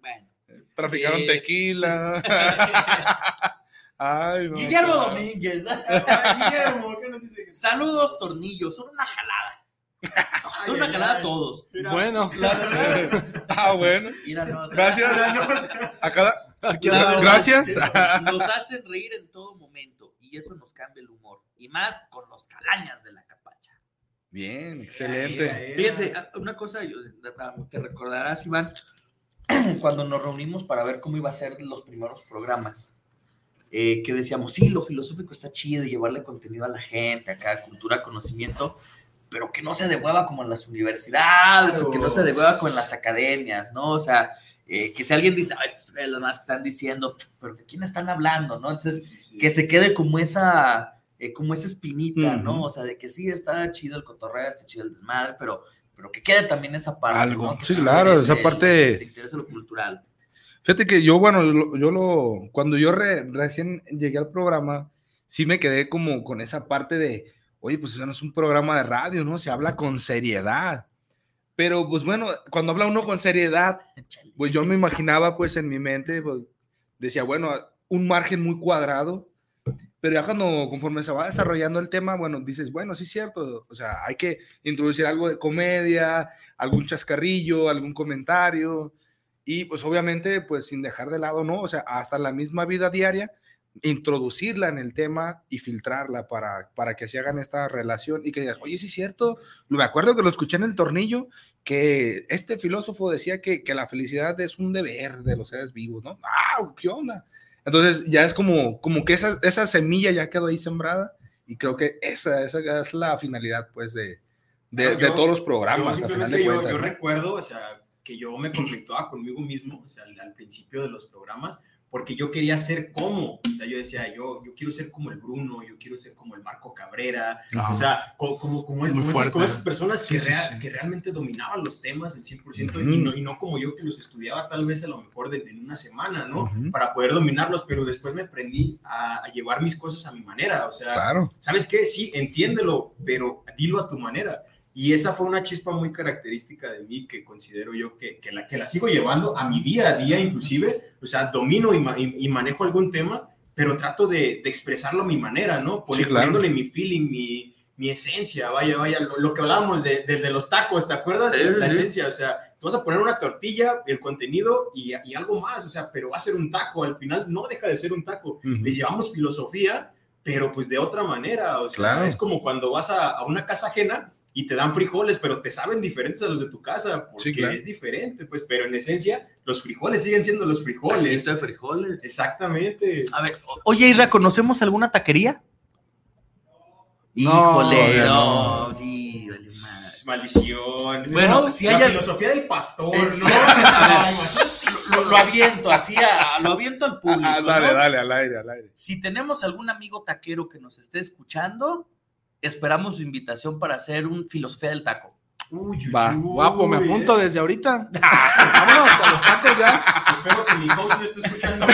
A: Bueno.
C: Traficaron tequila. Ay, no.
A: Guillermo
C: claro.
A: Domínguez.
B: Guillermo, ¿qué nos dice?
A: Saludos, tornillos. Son una jalada. Son una jalada todos.
E: Bueno,
C: Ah, bueno.
A: Mira, no, o sea,
C: Gracias. A cada- Gracias.
A: Nos hacen reír en todo momento y eso nos cambia el humor. Y más con los calañas de la.
C: Bien, excelente.
A: Fíjense, ah, una cosa, yo- te recordarás, Iván, cuando nos reunimos para ver cómo iba a ser los primeros programas, eh, que decíamos, sí, lo filosófico está chido llevarle contenido a la gente, acá, cultura, conocimiento, pero que no se de hueva como en las universidades, o que no se de hueva como en las academias, ¿no? O sea, eh, que si alguien dice, ah, estos güeyes los más que están diciendo, pero ¿de quién están hablando, no? Entonces, que se quede como esa, eh, como esa espinita, ¿no? O sea, de que sí está chido el cotorreo, está chido el desmadre, pero, pero que quede también esa parte.
C: Algo. Sí,
A: te
C: claro, esa
A: el-
C: parte-
A: Te interesa lo cultural.
C: Fíjate que yo, bueno, yo, lo- yo lo, cuando yo re- recién llegué al programa, sí me quedé como con esa parte de, oye, pues ya no es un programa de radio, ¿no? Se habla con seriedad. Pero, pues bueno, cuando habla uno con seriedad, pues yo me imaginaba, pues en mi mente, pues, decía, bueno, un margen muy cuadrado, pero ya cuando, conforme se va desarrollando el tema, bueno, dices, bueno, sí es cierto, o sea, hay que introducir algo de comedia, algún chascarrillo, algún comentario, y pues obviamente, pues sin dejar de lado, ¿no? O sea, hasta la misma vida diaria, introducirla en el tema y filtrarla para, para que se hagan esta relación y que digas, oye, sí es cierto, me acuerdo que lo escuché en el tornillo, que este filósofo decía que, que la felicidad es un deber de los seres vivos, ¿no? ¡Ah! ¿Qué onda? Entonces ya es como, como que esa, esa semilla ya quedó ahí sembrada y creo que esa, esa es la finalidad, pues, de, de,
B: Claro,
C: de
B: yo-
C: todos los
B: yo
C: programas, a final
B: simplemente
C: de
B: yo-
C: cuentas.
B: Yo,
C: ¿no?
B: recuerdo, o sea, que yo me conflictaba conmigo mismo, o sea, al, al principio de los programas, porque yo quería ser como, o sea, yo decía, yo, yo quiero ser como el Bruno, yo quiero ser como el Marco Cabrera,
E: Ajá.
B: o sea, co- como, como, es-
E: Muy
B: como esas-
E: fuerte.
B: como esas personas
E: Sí,
B: que,
E: sí,
B: rea-
E: sí.
B: que realmente dominaban los temas al 100%
E: Ujú.
B: y, no, y no como yo que los estudiaba tal vez a lo mejor de- en una semana, ¿no? Para poder dominarlos, pero después me aprendí a, a llevar mis cosas a mi manera, o sea,
C: Claro.
B: ¿sabes qué? Sí, entiéndelo, pero dilo a tu manera. Y esa fue una chispa muy característica de mí que considero yo que, que la, que la sigo llevando a mi día a día inclusive. O sea, domino y, ma- y- y manejo algún tema, pero trato de, de expresarlo a mi manera, ¿no? Poni-
C: Sí, claro.
B: Poniéndole mi feeling, mi, mi esencia, vaya, vaya, lo, lo que hablábamos de, de- de los tacos, ¿te acuerdas?
A: Sí,
B: la
A: sí.
B: esencia, o sea, tú vas a poner una tortilla, el contenido y, y algo más, o sea, pero va a ser un taco, al final no deja de ser un taco.
C: Ujú.
B: Le llevamos filosofía, pero pues de otra manera, o sea,
C: Claro.
B: es como cuando vas a, a una casa ajena y te dan frijoles, pero te saben diferentes a los de tu casa, porque
C: Sí, claro.
B: es diferente, pues, pero en esencia los frijoles siguen siendo los frijoles.
A: De frijoles.
B: Exactamente.
A: A ver, oye, Isra, ¿conocemos alguna taquería?
E: No,
A: Híjole, no.
B: no.
A: sí, vale.
B: Maldición.
A: Bueno,
B: No,
A: si
B: la
A: hay
B: filosofía del pastor,
A: lo, lo aviento así, a- lo aviento al público.
C: Ah, dale,
A: ¿no?
C: dale, al aire, al aire.
A: Si tenemos algún amigo taquero que nos esté escuchando, esperamos su invitación para hacer un filosofía del taco.
B: Uy,
C: Va.
E: Guapo, me apunto
B: eh.
E: desde ahorita. Vámonos a los tacos ya.
B: Espero que mi host lo esté escuchando.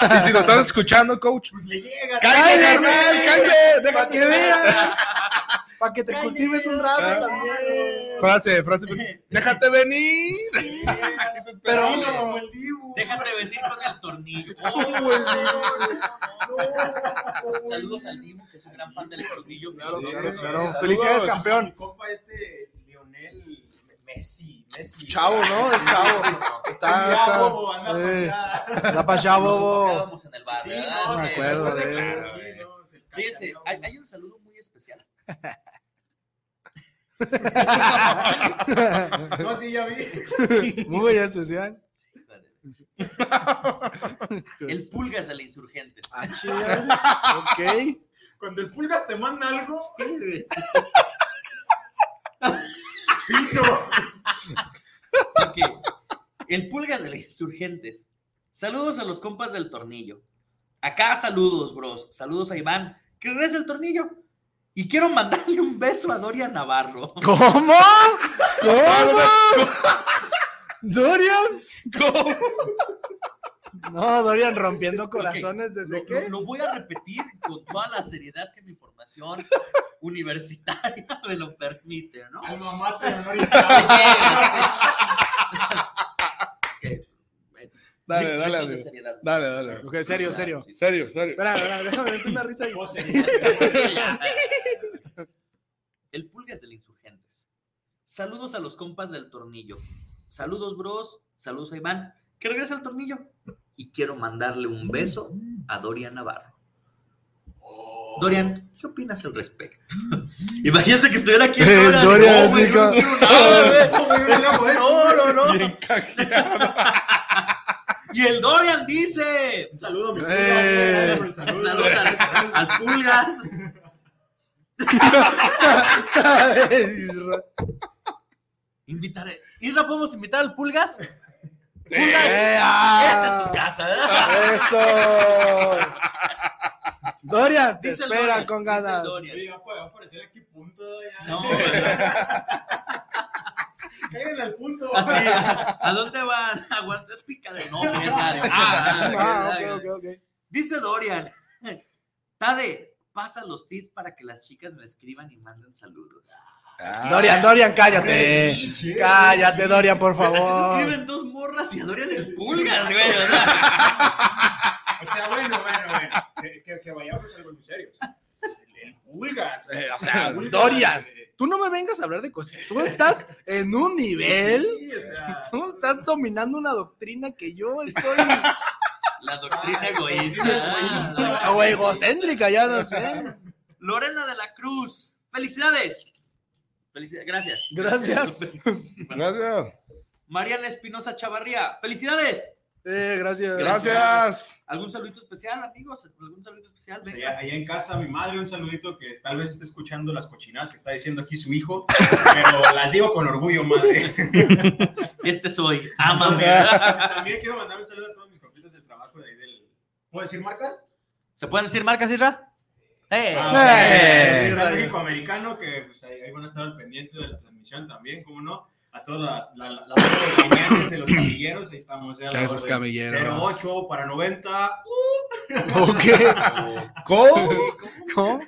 C: Y si lo estás escuchando, coach,
B: Pues le llega.
C: ¡cállate, carnal! ¡Cállate! ¡Déjate
E: que veas. Para que te cultives un rato también.
C: Frase, frase. ¡Déjate venir!
E: Pero
B: como el Dibu.
A: Déjate venir con el tornillo. Saludos al Dibu, que es un gran fan del tornillo.
E: Claro,
A: Sí.
E: claro, claro.
C: Saludos.
E: Felicidades,
B: Mi
E: campeón.
B: compa este, Lionel Messi, Messi.
E: Chavo, ¿no? Es chavo. Está acá.
B: bobo, anda pa'
E: Eh,
B: allá.
E: Da para allá,
A: Nos
E: bobo.
A: enfocábamos en el bar,
B: Sí,
A: ¿verdad?
B: no,
E: me
A: Sí,
E: acuerdo de él.
B: Sí,
A: sí.
B: no, el
A: Fíjense, hay un saludo muy especial.
B: No, sí, ya vi.
E: Muy especial.
A: El Pulgas de la Insurgente.
E: Ah. Ok.
B: Cuando el pulgas te manda algo, fino.
A: Ok. El Pulgas de la Insurgentes. Saludos a los compas del tornillo. Acá saludos, bros. Saludos a Iván, que regresa el tornillo. Y quiero mandarle un beso a Doria Navarro.
E: ¿Cómo? ¿Cómo? ¿Dorian?
C: ¿Cómo?
E: No, Dorian rompiendo corazones
A: Lo,
E: desde
A: lo-
E: qué?
A: lo voy a repetir con toda la seriedad que mi formación universitaria me lo permite, ¿no?
B: Alma mater, honoris
A: Sí,
B: causa.
A: Ok.
C: Dale, dale, dale.
A: seriedad.
C: Dale, dale.
E: Ok, serio, serio.
A: Sí, sí.
C: Serio, serio.
E: Espera, déjame darte una risa. ahí.
A: El Pulgas del Insurgentes. Saludos a los compas del tornillo. Saludos, bros. Saludos a Iván, que regresa al tornillo. Y quiero mandarle un beso a Dorian Navarro. Dorian, ¿qué opinas al respecto? Imagínate que estuviera aquí.
E: Eh,
A: Dorian,
E: Dorian,
A: no, güey, no.
B: No, no.
A: Y el Dorian dice.
B: Un saludo, mi
E: Eh.
B: pulgas. el saludo.
A: Saludos al, al Pulgas. Invitaré. Isra, ¿podemos invitar al Pulgas? Pulgas,
E: Eh, ah.
A: esta es tu casa, ¿verdad?
E: Eso. Dorian, te
A: Dice el
E: esperan
A: Dorian,
E: con ganas.
A: Dorian.
B: Sí, va a va a aparecer aquí punto. Ya.
A: No,
B: Cáiganle al punto.
A: así. ¿A dónde van? Aguanta, es pica de no, radio. Ah,
E: Ah,
A: ok,
E: ok, ok, ok.
A: Dice Dorian. Tade, pasa los tips para que las chicas me escriban y manden saludos.
E: Dorian, Dorian, cállate.
B: Sí.
E: Cállate, Dorian, por
A: Te
E: favor.
A: escriben dos morras y a Dorian el Pulgas, güey. ¿verdad?
B: O sea, bueno, bueno, bueno. Que, que, que vayamos a algo muy serio. El, el pulgas.
E: Eh, o sea,
B: Pulgas,
E: Dorian. Tú no me vengas a hablar de cosas. Tú estás en un nivel.
B: Sí, o sea,
E: Tú estás dominando una doctrina que yo estoy.
A: La doctrina egoísta.
E: o egocéntrica, ya no sé.
A: Lorena de la Cruz. Felicidades. Felicidades. Gracias.
E: Gracias.
C: Gracias.
A: Mariana Espinosa Chavarría. Felicidades.
E: Eh, gracias.
C: Gracias.
A: ¿Algún saludito especial, amigos? ¿Algún saludito especial?
B: pues, allá, allá en casa, mi madre, un saludito que tal vez esté escuchando las cochinadas que está diciendo aquí su hijo, pero las digo con orgullo, madre.
A: Este soy. Ámame.
B: También quiero mandar un saludo a todos mis ¿Puedo decir marcas?
A: ¿Se pueden decir marcas, Isra? ¡Eh!
B: Ah,
A: ¡Eh!
B: sí, está México Americano, que pues, ahí, ahí van a estar al pendiente de la transmisión también, ¿cómo no? A todos la, la, la, los caminantes de los camilleros, ahí estamos. a la
E: Esos camilleros.
B: 08 para 90.
E: ¿O qué? ¿Cómo? ¿Cómo?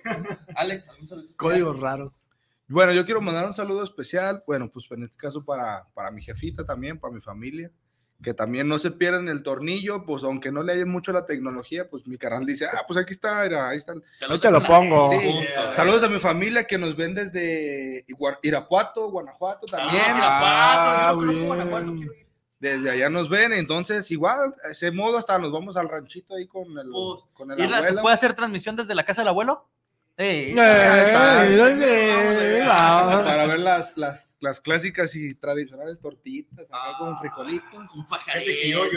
A: Alex, ¿algún saludo?
E: Códigos raros.
C: Bueno, yo quiero mandar un saludo especial, bueno, pues en este caso para, para mi jefita también, para mi familia, que también no se pierdan el tornillo, pues aunque no le hayan mucho la tecnología, pues mi canal dice, ah, pues aquí está, mira, ahí está. el-
E: Ahí te lo pongo.
C: Sí. Saludos a mi familia que nos ven desde Irapuato, Guanajuato también.
E: Ah, bien.
C: Desde allá nos ven, entonces igual, ese modo hasta nos vamos al ranchito ahí con el, con el
A: ¿se
C: abuelo.
A: puede hacer transmisión desde la casa del abuelo?
C: Está.
E: mírale, vamos.
C: Para ver las, las, las clásicas y tradicionales tortitas, acá con frijolitos.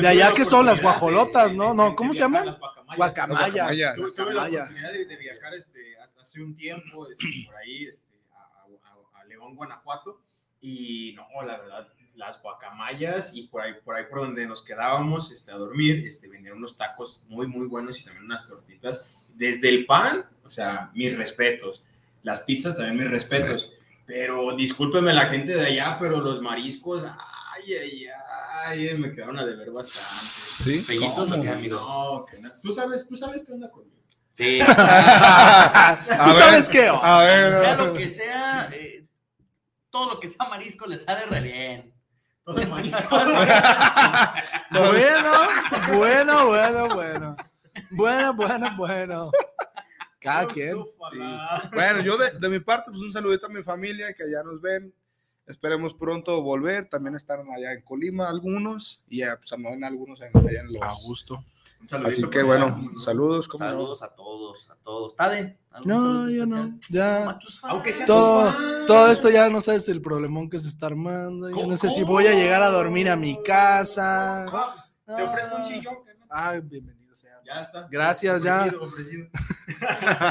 E: De allá que son las guajolotas, ¿no? No, ¿cómo se llaman?
B: Guacamayas.
E: Guacamayas.
B: Tuve, tuve la oportunidad de, de viajar este, hace un tiempo este, por ahí este, a, a- a León, Guanajuato, y no, la verdad, las guacamayas y por ahí por, ahí por donde nos quedábamos este, a dormir, este, vendían unos tacos muy, muy buenos y también unas tortitas. Desde el pan, o sea, mis respetos. Las pizzas también mis respetos. Pero discúlpeme la gente de allá, pero los mariscos, ay, ay, ay, me quedaron a deber bastante.
C: ¿Sí?
B: Pellitos,
C: ¿Cómo?
B: ¿o qué, amigo? No, que no. ¿Tú sabes, tú sabes qué onda conmigo.
A: Sí.
C: A
E: ¿Tú
C: ver,
E: sabes qué?
C: A ver.
A: Sea lo que sea, eh, todo lo que sea marisco le sale re bien.
B: Todo el marisco.
E: Bueno, bueno, bueno, bueno. Bueno, bueno, bueno. Cada quien.
C: Bueno, yo de, de mi parte, pues un saludito a mi familia que allá nos ven. Esperemos pronto volver. También están allá en Colima algunos y ya, pues, también algunos en, allá en los.
E: A gusto.
C: Así que bueno, saludos. ¿cómo no?
A: Saludos a todos, a todos. ¿Tade? ¿Algún
E: No, yo
A: especial?
E: no. Ya.
A: Aunque sea
E: Todo, todo esto ya no sabes el problemón que se está armando. Yo no sé si voy a llegar a dormir a mi casa.
B: Te ofrezco un sillón.
E: Ay, bienvenido sea.
B: Ya está.
E: Gracias, ya.
B: Ofrecido.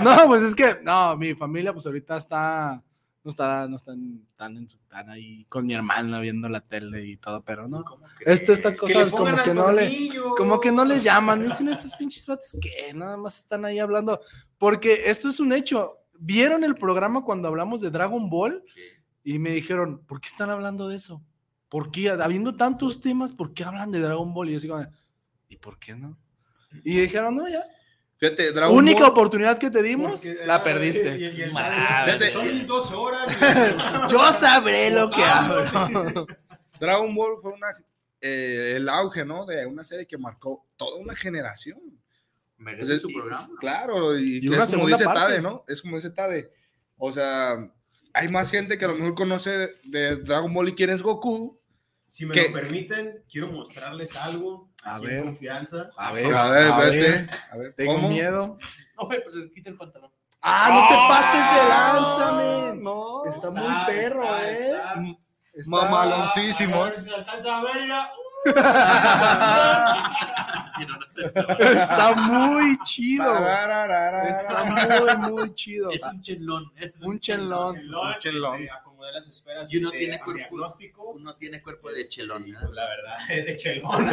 E: No, pues es que, no, mi familia, pues ahorita está, no está, no están tan, en su, tan ahí con mi hermana viendo la tele y todo, pero no. Esto, estas
B: Que
E: cosas
B: le
E: como que no le, como que no les llaman, dicen estos pinches vatos que nada más están ahí hablando, porque esto es un hecho. ¿Vieron el programa cuando hablamos de Dragon Ball? Y me dijeron, ¿por qué están hablando de eso? ¿Por qué? Habiendo tantos temas, ¿por qué hablan de Dragon Ball? Y yo como, ¿y por qué no? Y dijeron, no, ya.
C: Fíjate, Dragon
E: Única
C: Ball-
E: oportunidad que te dimos,
B: Porque,
E: la
B: ah,
E: perdiste.
B: y- y- y el-
C: Fíjate.
B: Son mis dos horas.
E: Yo sabré lo que hablo.
C: Dragon Ball fue una, eh, el auge, ¿no? De una serie que marcó toda una generación.
A: Merece
C: Entonces,
A: su programa.
C: Claro, y,
E: una
C: es como dice
E: parte.
C: Tade, ¿no? Es como dice Tade. O sea, hay más gente que a lo mejor conoce de Dragon Ball y quién es Goku.
B: Si me
C: que-
B: lo permiten, quiero mostrarles algo.
E: A ver.
B: Confianza.
E: A ver,
C: A ver,
E: a
C: vete.
E: ver.
C: A ver,
E: Tengo
C: ¿cómo?
E: miedo.
A: Oye, pues quita el pantalón.
E: Ah, no te pases de lanza, men.
C: No.
E: Está muy
B: Está,
E: perro,
B: está,
E: eh.
C: Mm,
B: está.
E: Está-
C: Mamaloncísimo.
B: A ver si se alcanza a ver, mira.
A: Si no, no se se-
E: Está muy chido. Está muy, muy chido.
A: Es un chelón. es
E: Un chelón.
B: Chelón,
C: chelón.
B: Acomodé las esferas.
A: Y uno
B: este,
A: tiene cuerpo,
B: diagnóstico.
A: uno tiene cuerpo de
B: Este,
A: chelón.
B: y,
A: ¿eh?
B: pues, La verdad, es de chelón.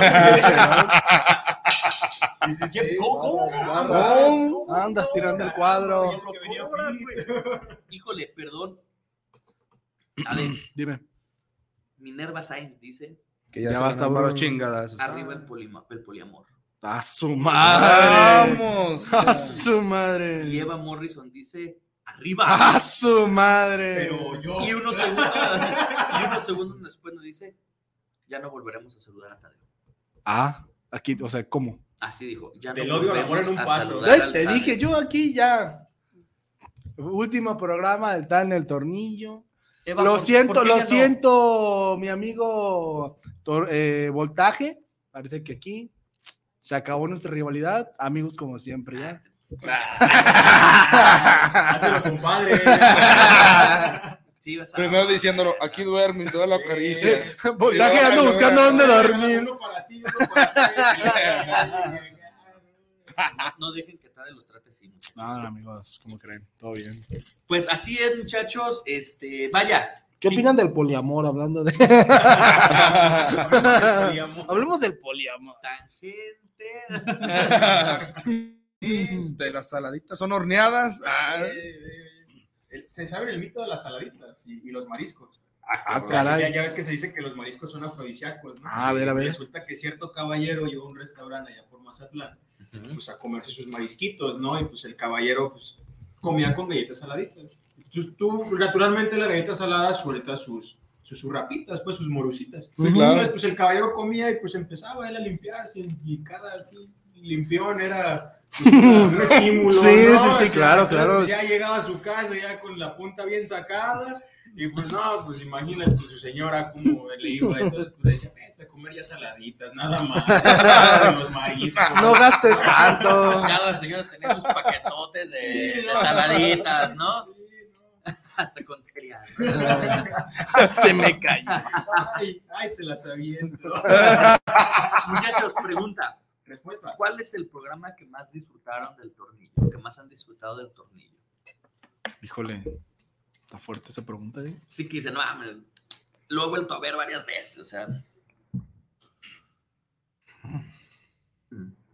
C: Sí, sí, sí.
A: ¿Cómo?
E: Andas, andas tirando el cuadro.
A: Híjole, perdón. A ver,
E: Dime.
A: Minerva Sainz dice:
C: Que ya,
E: Ya basta, bro.
C: chingadas.
A: Arriba el, polima- el poliamor.
E: A su madre.
C: Vamos.
E: A su
A: Y
E: madre.
A: Eva Morrison dice: Arriba.
E: A su madre.
B: Pero yo.
A: Y unos segundos, y unos segundos después nos dice: Ya no volveremos a saludar a Tadeo.
E: Ah, aquí, o sea, ¿cómo?
A: Así dijo: Ya
B: Del
A: no
B: odio al amor
A: volveremos
B: en un
A: a
B: paso.
A: saludar
E: ¿Ves?
A: al
E: Te
A: Tadeo.
E: dije yo aquí ya. Último programa del tal en el tornillo.
A: Eva,
E: Lo
A: ¿por-
E: siento,
A: por qué
E: lo
A: ya no?
E: siento, mi amigo Tor- eh, Voltaje. Parece que aquí se acabó nuestra rivalidad. Amigos como siempre, ya.
B: Hazlo, compadre.
A: Sí, vas a-
C: Primero diciéndolo, aquí duermes, todas las caricias.
E: Voltaje
C: Y luego,
E: ando buscando dónde dormir.
B: Uno para ti, uno para ti.
A: No, no dejen que Tadeo los trate así. muchachos.
E: No, no, amigos, ¿cómo creen? Todo bien.
A: Pues así es, muchachos. Este, vaya.
E: ¿Qué opinan del poliamor hablando de...
B: Poliamor.
E: Hablemos del poliamor.
A: Tangente
C: De las saladitas son horneadas. Ah,
B: Eh, Se sabe el mito de las saladitas y, y los mariscos.
E: Ah, caray.
B: Ya, ya ves que se dice que los mariscos son afrodisíacos, ¿no?
E: Ah, a ver, a ver.
B: Resulta que cierto caballero llegó a un restaurante allá por Mazatlán, pues a comerse sus marisquitos, ¿no? Y pues el caballero, pues, comía con galletas saladitas. Tú, tú, naturalmente, la galleta salada suelta sus, sus, sus rapitas, pues, sus morusitas.
C: Sí, claro.
B: Entonces, pues el caballero comía y pues empezaba él a limpiarse y cada limpión era pues, un estímulo.
E: Sí,
B: ¿no?
E: sí, sí,
B: O sea,
E: claro, claro.
B: pues, Ya llegaba a su casa ya con la punta bien sacada y pues no, pues imagínate su señora como le iba, entonces pues decía, vete a comer ya saladitas, nada más, los mariscos.
E: No gastes tanto.
A: Cada señora tenía sus paquetotes de,
B: Sí,
A: de
B: no.
A: saladitas, ¿no? Hasta con cereal.
E: Se me cayó.
B: Ay, ay, te las aviento.
A: Muchachos, pregunta.
B: Respuesta.
A: ¿Cuál es el programa que más disfrutaron del tornillo? Que más han disfrutado del tornillo.
E: Híjole, está fuerte esa pregunta, ¿eh?
A: Sí que dicen, no, mames, lo he vuelto a ver varias veces, o sea.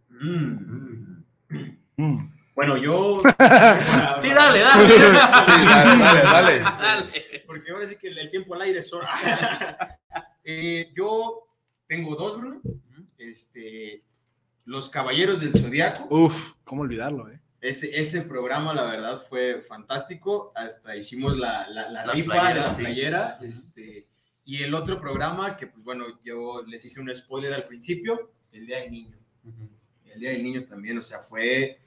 B: Mm.
E: Mm.
B: Bueno, yo.
A: Sí, dale, dale.
C: Sí, dale, dale, dale.
A: Dale.
B: Porque ahora sí que el tiempo al aire es hora. Eh, yo tengo dos, Bruno. Este, Los Caballeros del Zodiaco.
E: Uf, ¿cómo olvidarlo, eh?
B: Ese, ese programa, la verdad, fue fantástico. Hasta hicimos la, la, la rifa de la
A: sí.
B: playera. Este, y el otro programa, que pues bueno, yo les hice un spoiler al principio, el Día del Niño. El Día del Niño también, o sea, fue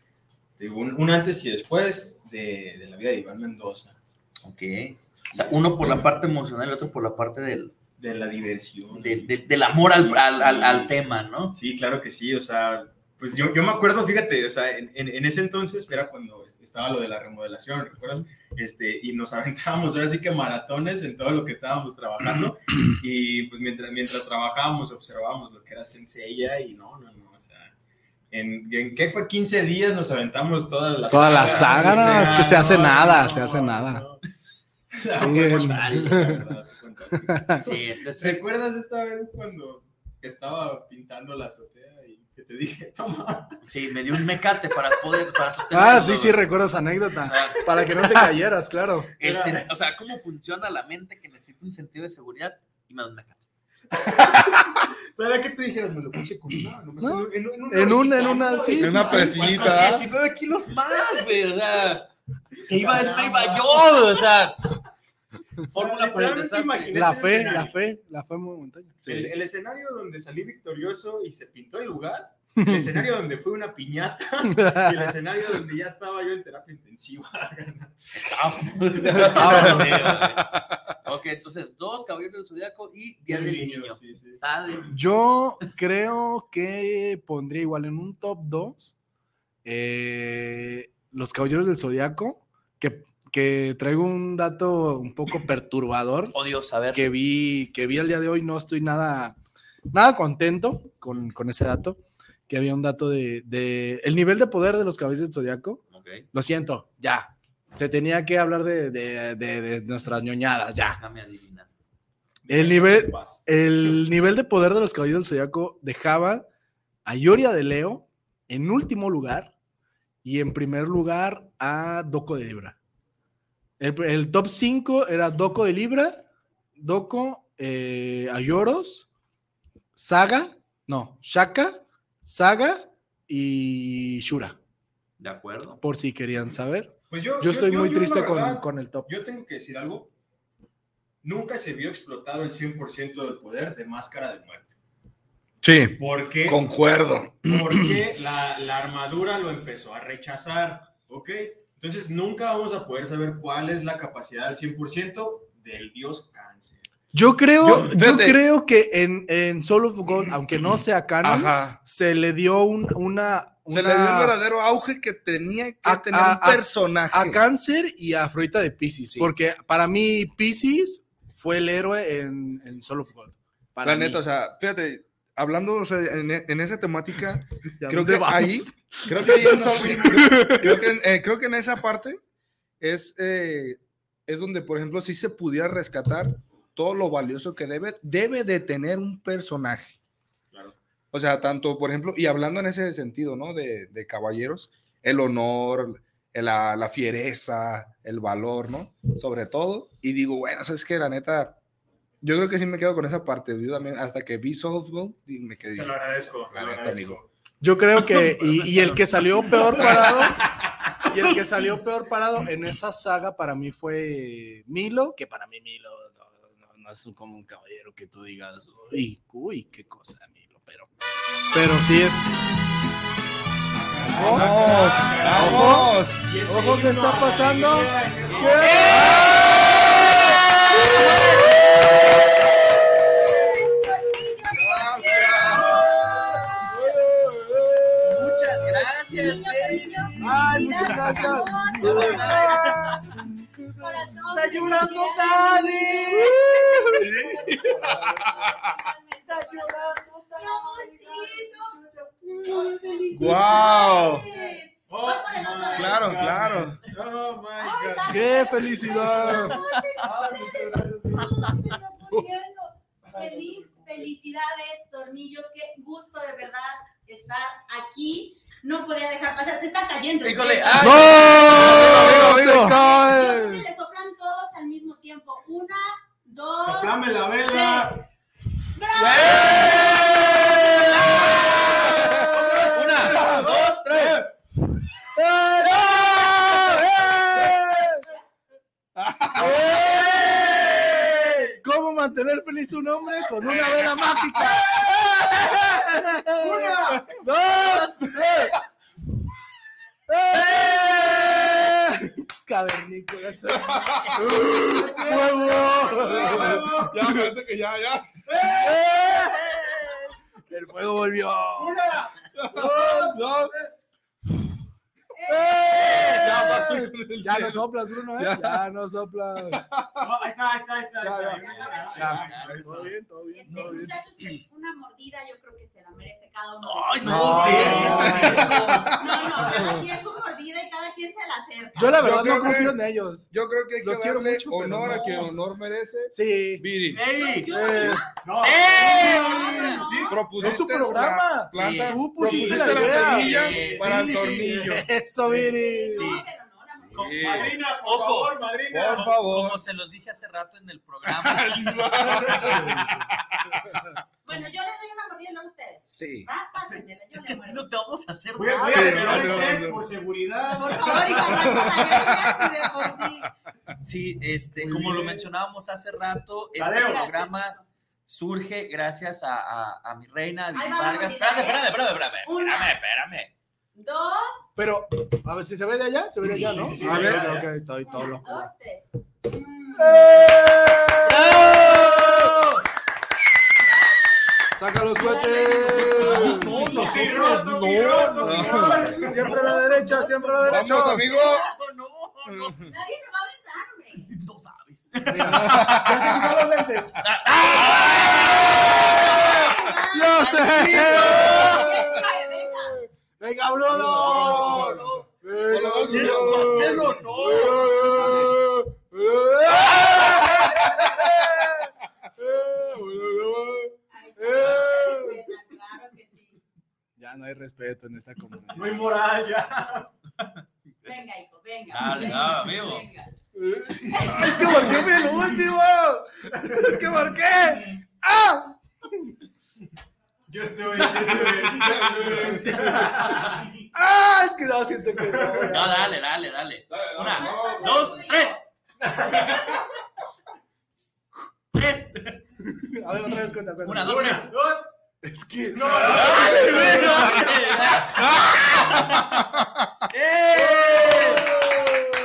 B: digo, un, un antes y después de, de la vida de Iván Mendoza.
A: Ok. O sea, uno por la parte emocional y otro por la parte del,
B: De la diversión.
A: del, del- del amor al, al, al- al tema, ¿no?
B: Sí, claro que sí, o sea, pues yo, yo me acuerdo, fíjate, o sea, en, en- en ese entonces era cuando estaba lo de la remodelación, ¿recuerdas? Este, y nos aventábamos ahora sí que maratones en todo lo que estábamos trabajando y pues mientras, mientras trabajábamos observábamos lo que era Senseiya y no, no, no, o sea, en, en qué fue 15 días nos aventamos todas las
E: Toda la
B: sagas,
E: no, es que se hace
B: no,
E: nada,
B: no,
E: se hace nada.
B: no.
A: Sí, entonces.
B: ¿Recuerdas esta vez cuando estaba pintando la azotea y que te dije, toma?
A: Sí, me dio un mecate para poder, para sostener.
E: Ah, sí, sí, recuerdo esa anécdota. Para que no te cayeras, claro.
A: El o sea, ¿cómo funciona la mente que necesita un sentido de seguridad? Y me da un mecate.
B: Para que tú dijeras, me lo puse con una, nomás
E: No,
B: en, en, en,
E: en una, en una,
B: ¿no?
E: sí, sí,
C: una
E: sí.
C: presita.
A: Con 19 kilos más, güey. O sea, se iba, no iba yo, o sea. Fórmula para el
B: Literalmente
A: desastre.
B: imagínate
E: La fe, la fe, la fe momentánea.
B: El, el escenario donde salí victorioso y se pintó el lugar, el escenario donde fue una piñata y el escenario donde ya estaba yo en terapia intensiva.
A: Ok, entonces, dos Caballeros del Zodiaco y Día del Niño.
B: Sí, sí.
E: Yo creo que pondría igual en un top 2 los Caballeros del Zodiaco, que, que traigo un dato un poco perturbador
A: Odio saber.
E: que vi, que vi el día de hoy. No estoy nada, nada contento con, con ese dato. Que había un dato de, de el nivel de poder de los Caballeros del Zodiaco.
A: Ok,
E: Lo siento, ya. Se tenía que hablar de, de- de- nuestras ñoñadas, ya.
A: déjame adivinar.
E: El nivel, el nivel de poder de los caballeros del Zodiaco dejaba a Yoria de Leo en último lugar y en primer lugar a Doco de Libra. El, el top 5 era Doco de Libra, Doco, eh, Ayoros, Saga, no, Shaka, Saga y Shura,
A: ¿De acuerdo?
E: por si querían saber.
B: Pues yo,
E: Yo estoy muy
B: yo,
E: triste con, con el top.
B: Yo tengo que decir algo. Nunca se vio explotado el 100% del poder de Máscara de Muerte.
C: Sí,
B: ¿Por qué?
C: concuerdo.
B: Porque la, la armadura lo empezó a rechazar, ¿ok? Entonces nunca vamos a poder saber cuál es la capacidad al 100% del dios cáncer.
E: Yo creo,
C: Yo-
E: creo que en, en Soul of Gold, aunque no sea canon,
C: Ajá.
E: se le dio un- una,
C: Se le dio el verdadero auge que tenía que
E: A-
C: tener
E: a-
C: un
E: a-
C: personaje.
E: a Cáncer y a Afrodita de Pisces.
C: Sí.
E: Porque para mí, Pisces fue el héroe en, en Soul of Gold. Para
C: la neta,
E: mí.
C: o sea, fíjate, hablando o sea, en, en esa temática,
E: ¿Y a
C: creo que ahí, creo que ahí creo, que, eh, creo que en esa parte es, eh, es donde, por ejemplo, sí se pudiera rescatar todo lo valioso que debe, debe de tener un personaje.
B: Claro.
C: O sea, tanto, por ejemplo, y hablando en ese sentido, ¿no? De, de caballeros, el honor, la, la fiereza, el valor, ¿no? Sobre todo. Y digo, bueno, sabes que la neta, yo creo que sí me quedo con esa parte. Yo también, hasta que vi Softball, y me quedé.
D: Te lo agradezco.
C: La neta, amigo.
E: Yo creo que, y, y el que salió peor parado, y el que salió peor parado en esa saga para mí fue Milo, que para mí Milo no, no- no es como un caballero que tú digas, uy, uy, qué cosa Milo, pero, pero sí es. Ojo,
C: ¡Vamos! ¡Vamos!
E: ojo, ¿qué está pasando?
A: Gracias.
E: Ay, muchas gracias.
J: Está
E: llorando Dani.
J: Está llorando
C: ¡Guau!
J: Oh,
C: Claro, claro.
D: Oh my God.
E: ¡Qué felicidad!
J: Feliz, felicidades, tornillos, qué gusto de verdad estar aquí. No podía dejar pasar, se está cayendo.
A: Híjole, ay.
E: ¡No!
C: amigo,
E: ¡Se
J: Yo
E: cae!
J: creo que le soplan todos al mismo tiempo. Una, dos.
D: Soplame la vela.
A: Una, dos, tres.
E: ¿Cómo mantener feliz un hombre con una vela mágica? ¡Una! ¡Dos! ¡Tres! Cavernícolas. ¡Fuego!
C: Ya, parece que ya, ya.
E: El fuego volvió.
C: Dos, dos.
E: Ya no soplas, Bruno, ¿eh? Ya no soplas.
D: No, ahí está, ahí está, ahí está.
E: Ya, todo bien, todo bien,
J: Este,
E: todo bien.
J: muchachos, pues, una mordida yo creo que se la merece cada uno.
A: Ay, no,
J: sus
A: sí.
J: No, no, cada quien su mordida y cada quien se la acerca.
E: Yo la
C: Yo
E: verdad
C: creo
E: no confío
C: que-
E: en ellos.
C: Yo creo que hay que
E: Los quiero
C: darle
E: mucho,
C: honor
E: no.
C: a quien honor merece.
E: Sí.
C: Viri.
A: ¡Ey!
J: Yo-
E: Eh,
D: No.
C: Sí, propusiste
E: Es tu programa.
C: la planta,
A: Sí.
E: Tú pusiste
C: propusiste
E: la
C: semilla
A: Sí,
C: para
A: sí,
C: el
A: sí.
C: tornillo.
E: Eso, Viri.
A: Sí.
J: No, pero no, la mordida.
C: Sí.
D: Madrina, por
A: Ojo.
D: favor, madrina.
C: Por favor.
A: Como se los dije hace rato en el programa.
J: Bueno, yo les doy una mordida luego ustedes.
C: Sí.
J: Pásenmela, yo
A: Es que a ti no te vamos a hacer
D: Voy a,
A: nada.
D: voy a
C: no,
D: el
C: no,
D: test
C: no.
D: por seguridad.
J: Por favor, y la de por sí.
A: Sí, este,
D: Muy
A: como lo
D: bien.
A: mencionábamos hace rato, este programa surge gracias a, a, a mi reina, a
J: la
A: Vargas. Espérame,
J: ¿eh?
A: espérame, espérame, espérame,
J: Una.
A: espérame, espérame.
J: Dos,
E: Pero, a ver si se ve de allá, se ve de allá, ¿no?
D: Sí, sí,
E: a
D: sí,
E: ver,
D: ya, ya.
E: ok, estoy todo loco.
J: dos, tres. Mm.
E: ¡Saca los cohetes!
A: No,
E: Nosotros
D: toquirrol,
E: no.
D: toquirrol.
E: Siempre a la derecha, siempre a la derecha.
C: Vamos, amigo.
A: no, no,
J: Nadie se va a aventar, hombre.
A: no sabes.
E: Mira, ya se los lentes. ¡Yo sé!
J: Venga, venga.
E: ¡Venga, Bruno! Ya no hay respeto en esta comunidad.
D: Muy moral ya.
J: Venga, hijo, venga.
A: Dale,
J: venga.
E: Es que marqué el último. Es que marqué. ¡Ah!
D: Yo estoy, yo estoy, yo estoy.
E: ¡Ah! Es que no, siento que no.
A: No, dale, dale, dale. Una, dos, tres. Tres.
E: A ver, otra vez cuenta, cuenta.
A: Una, dos, tres.
D: Dos.
E: Es que.
D: No,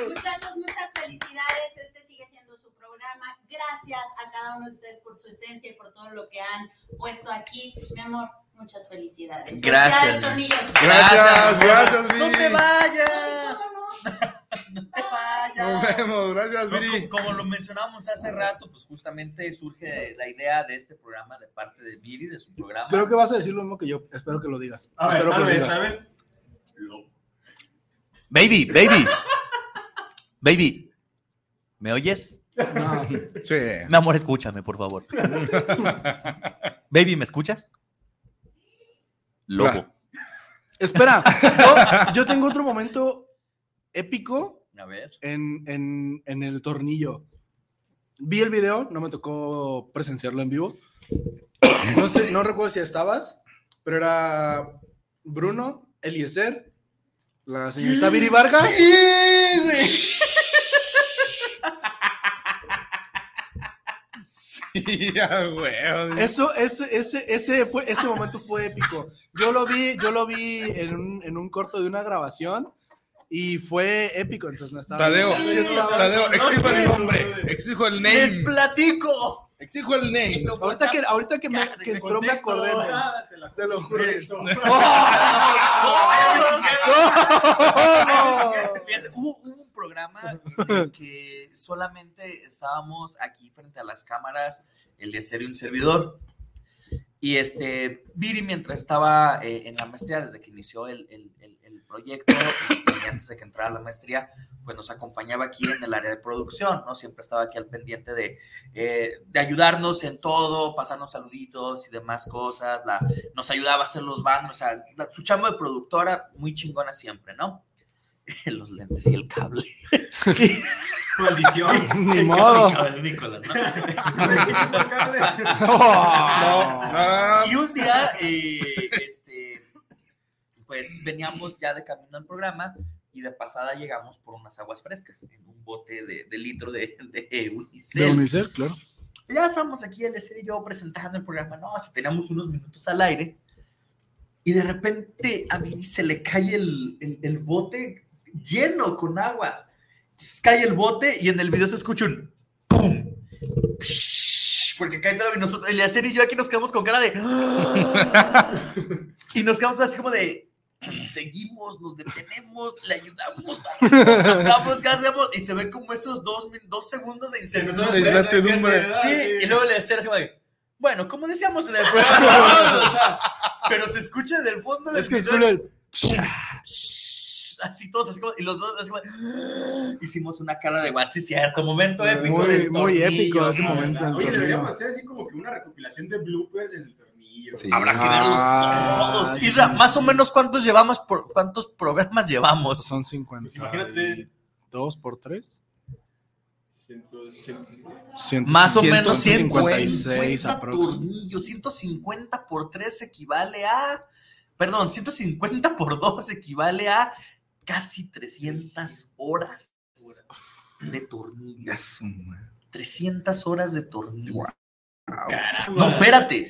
J: Muchachos, muchas felicidades. Este sigue siendo su programa. Gracias a cada uno de ustedes por su esencia y por todo lo que han puesto aquí. Mi amor, muchas felicidades.
A: Gracias.
J: Felicidades.
C: Gracias, gracias,
A: No
C: Viri.
A: te vayas.
J: No
A: te vayas.
C: Nos vemos, gracias,
A: No,
C: Viri.
A: como, como lo mencionamos hace rato, pues justamente surge la idea de este programa de parte de Viri, de su programa.
E: Creo que vas a decir lo mismo que yo. Espero que lo digas.
D: A ver,
E: Espero que
D: tal
E: lo
D: vez,
E: digas.
D: tal vez.
A: Baby, baby. Baby. ¿Me oyes?
E: No.
C: Sí.
A: Mi amor, escúchame, por favor. Baby, ¿me escuchas? Lobo.
E: Espera, yo, yo tengo otro momento épico
A: A ver.
E: en, en- en el tornillo. Vi el video, no me tocó presenciarlo en vivo. No sé, no recuerdo si estabas, pero era Bruno, Eliezer, la señorita Viri Vargas.
A: Sí, güey.
C: Sí, ya, güey.
E: Eso, ese, ese, ese, fue, ese momento fue épico. Yo lo vi, yo lo vi en un, en un corto de una grabación y fue épico. Entonces no estaba.
C: Tadeo,
E: sí estaba-
C: Tadeo, exijo el nombre, exijo el
A: Les
C: name.
A: platico.
C: Exijo el name.
E: Ahorita que, ahorita que, me, que entró me acordé. Te lo juro.
A: hubo un programa en el que solamente estábamos aquí frente a las cámaras, el de ser un servidor. Y este, Viri, mientras estaba eh, en la maestría, desde que inició el, el- el- el proyecto, y, antes de que entrara a la maestría, pues nos acompañaba aquí en el área de producción, ¿no? Siempre estaba aquí al pendiente de, eh, de ayudarnos en todo, pasarnos saluditos y demás cosas, la, nos ayudaba a hacer los bandos, o sea, la- su chamba de productora muy chingona siempre, ¿no? Los lentes y el cable.
D: Maldición.
E: Ni modo.
A: Nicolás, ¿no?
C: No,
A: Y un día, eh, este, pues veníamos ya de camino al programa y de pasada llegamos por unas aguas frescas en un bote de, de litro de, de Unicel.
E: De Unicel, claro.
A: Ya estamos aquí, el y yo presentando el programa. No, si teníamos unos minutos al aire. Y de repente a mí se le cae el, el- el bote lleno con agua. Entonces cae el bote y en el video se escucha un ¡pum! Porque cae todo y nosotros, el y yo aquí nos quedamos con cara de. y nos quedamos así como de. Seguimos, nos detenemos, le ayudamos, vamos, ¿qué hacemos? Y se ve como esos dos, dos segundos de incertidumbre. Sí, y luego le decía así como de, bueno, como decíamos en el programa, o sea, pero se escucha del fondo del
E: Es que
A: video,
E: escucha el.
A: así todos así como, y los dos así como, hicimos una cara de what, sí cierto, momento épico.
E: Muy-
A: del
E: muy
A: tornillo,
E: épico ese
A: ¿no?
E: momento
D: Oye,
E: tornillo.
D: deberíamos hacer así como que una recopilación de bloopers en el tornillo.
A: Habrá que verlos
E: Ah,
A: todos.
E: sí,
A: Isra,
E: sí,
A: más
E: sí.
A: o menos cuántos llevamos por cuántos programas llevamos.
E: Son 50.
D: Pues imagínate.
E: ¿Dos por tres?
D: Ciento- ciento-
E: Cien-
A: Más o menos
E: 156
A: 150
E: aprox.
A: tornillos. 150 por 3 equivale a. Perdón, 150 por 2 equivale a casi 300 horas de tornillos. 300 horas de tornillo. No, espérate.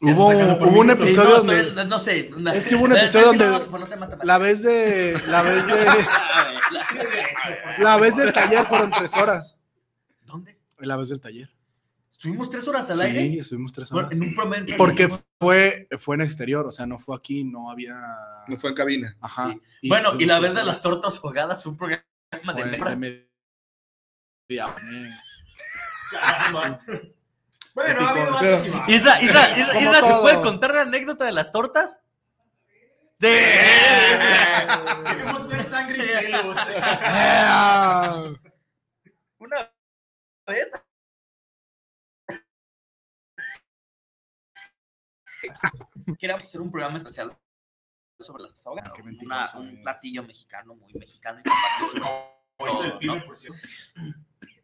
E: Hubo, hubo un episodio
A: Sí, no,
E: donde.
A: estoy- no sé. no-
E: Es que hubo un episodio donde.
A: filósofo, no sé matemáticas.
E: La vez de. La vez de. La vez del taller fueron tres horas.
A: ¿Dónde?
E: La vez del taller.
A: Estuvimos tres horas al
E: Sí,
A: aire.
E: estuvimos tres
A: Bueno,
E: horas.
A: en un promedio.
E: Porque fue, fue en exterior, o sea, no fue aquí, no había.
C: No fue en cabina.
E: Ajá.
A: Sí. Bueno, y la vez de las tortas jugadas, un programa de
E: de media-
D: Bueno, ha habido
E: Pero-.
A: Isra, Isra, Isra, Isra, ¿se puede contar la anécdota de las tortas? Sí.
D: Queremos ver sangre y pelos.
A: Queríamos hacer un programa especial sobre las ahogadas.
E: Qué
A: Una- un
E: eres.
A: platillo mexicano, muy mexicano y todo, ¿no?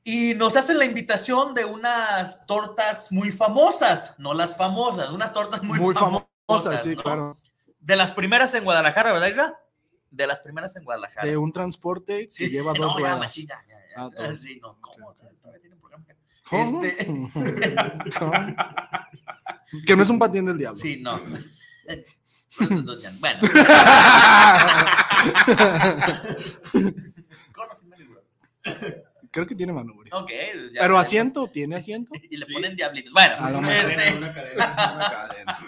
A: Y nos hacen la invitación de unas tortas muy famosas, no las famosas, unas tortas muy,
E: Muy
A: famosas.
E: famosa, sí,
A: ¿no?
E: claro.
A: De las primeras en Guadalajara, ¿verdad, Isra? De las primeras en Guadalajara.
E: De un transporte que
A: Sí,
E: lleva
A: no,
E: dos
A: ya,
E: ruedas.
A: machín, ya, ya, ya.
E: Ah.
A: Sí, no, ¿cómo? Todavía tiene un programa.
E: ¿Cómo?
A: Este-
E: que no es un patín del diablo.
A: Sí, no. Bueno.
E: Creo que tiene manubrio.
A: Ok. ya
E: Pero asiento, ¿tiene asiento.
A: Y le ponen diablitos. Bueno,
E: A lo
A: este,
E: mejor.
D: Una cadena.
E: Una cadena.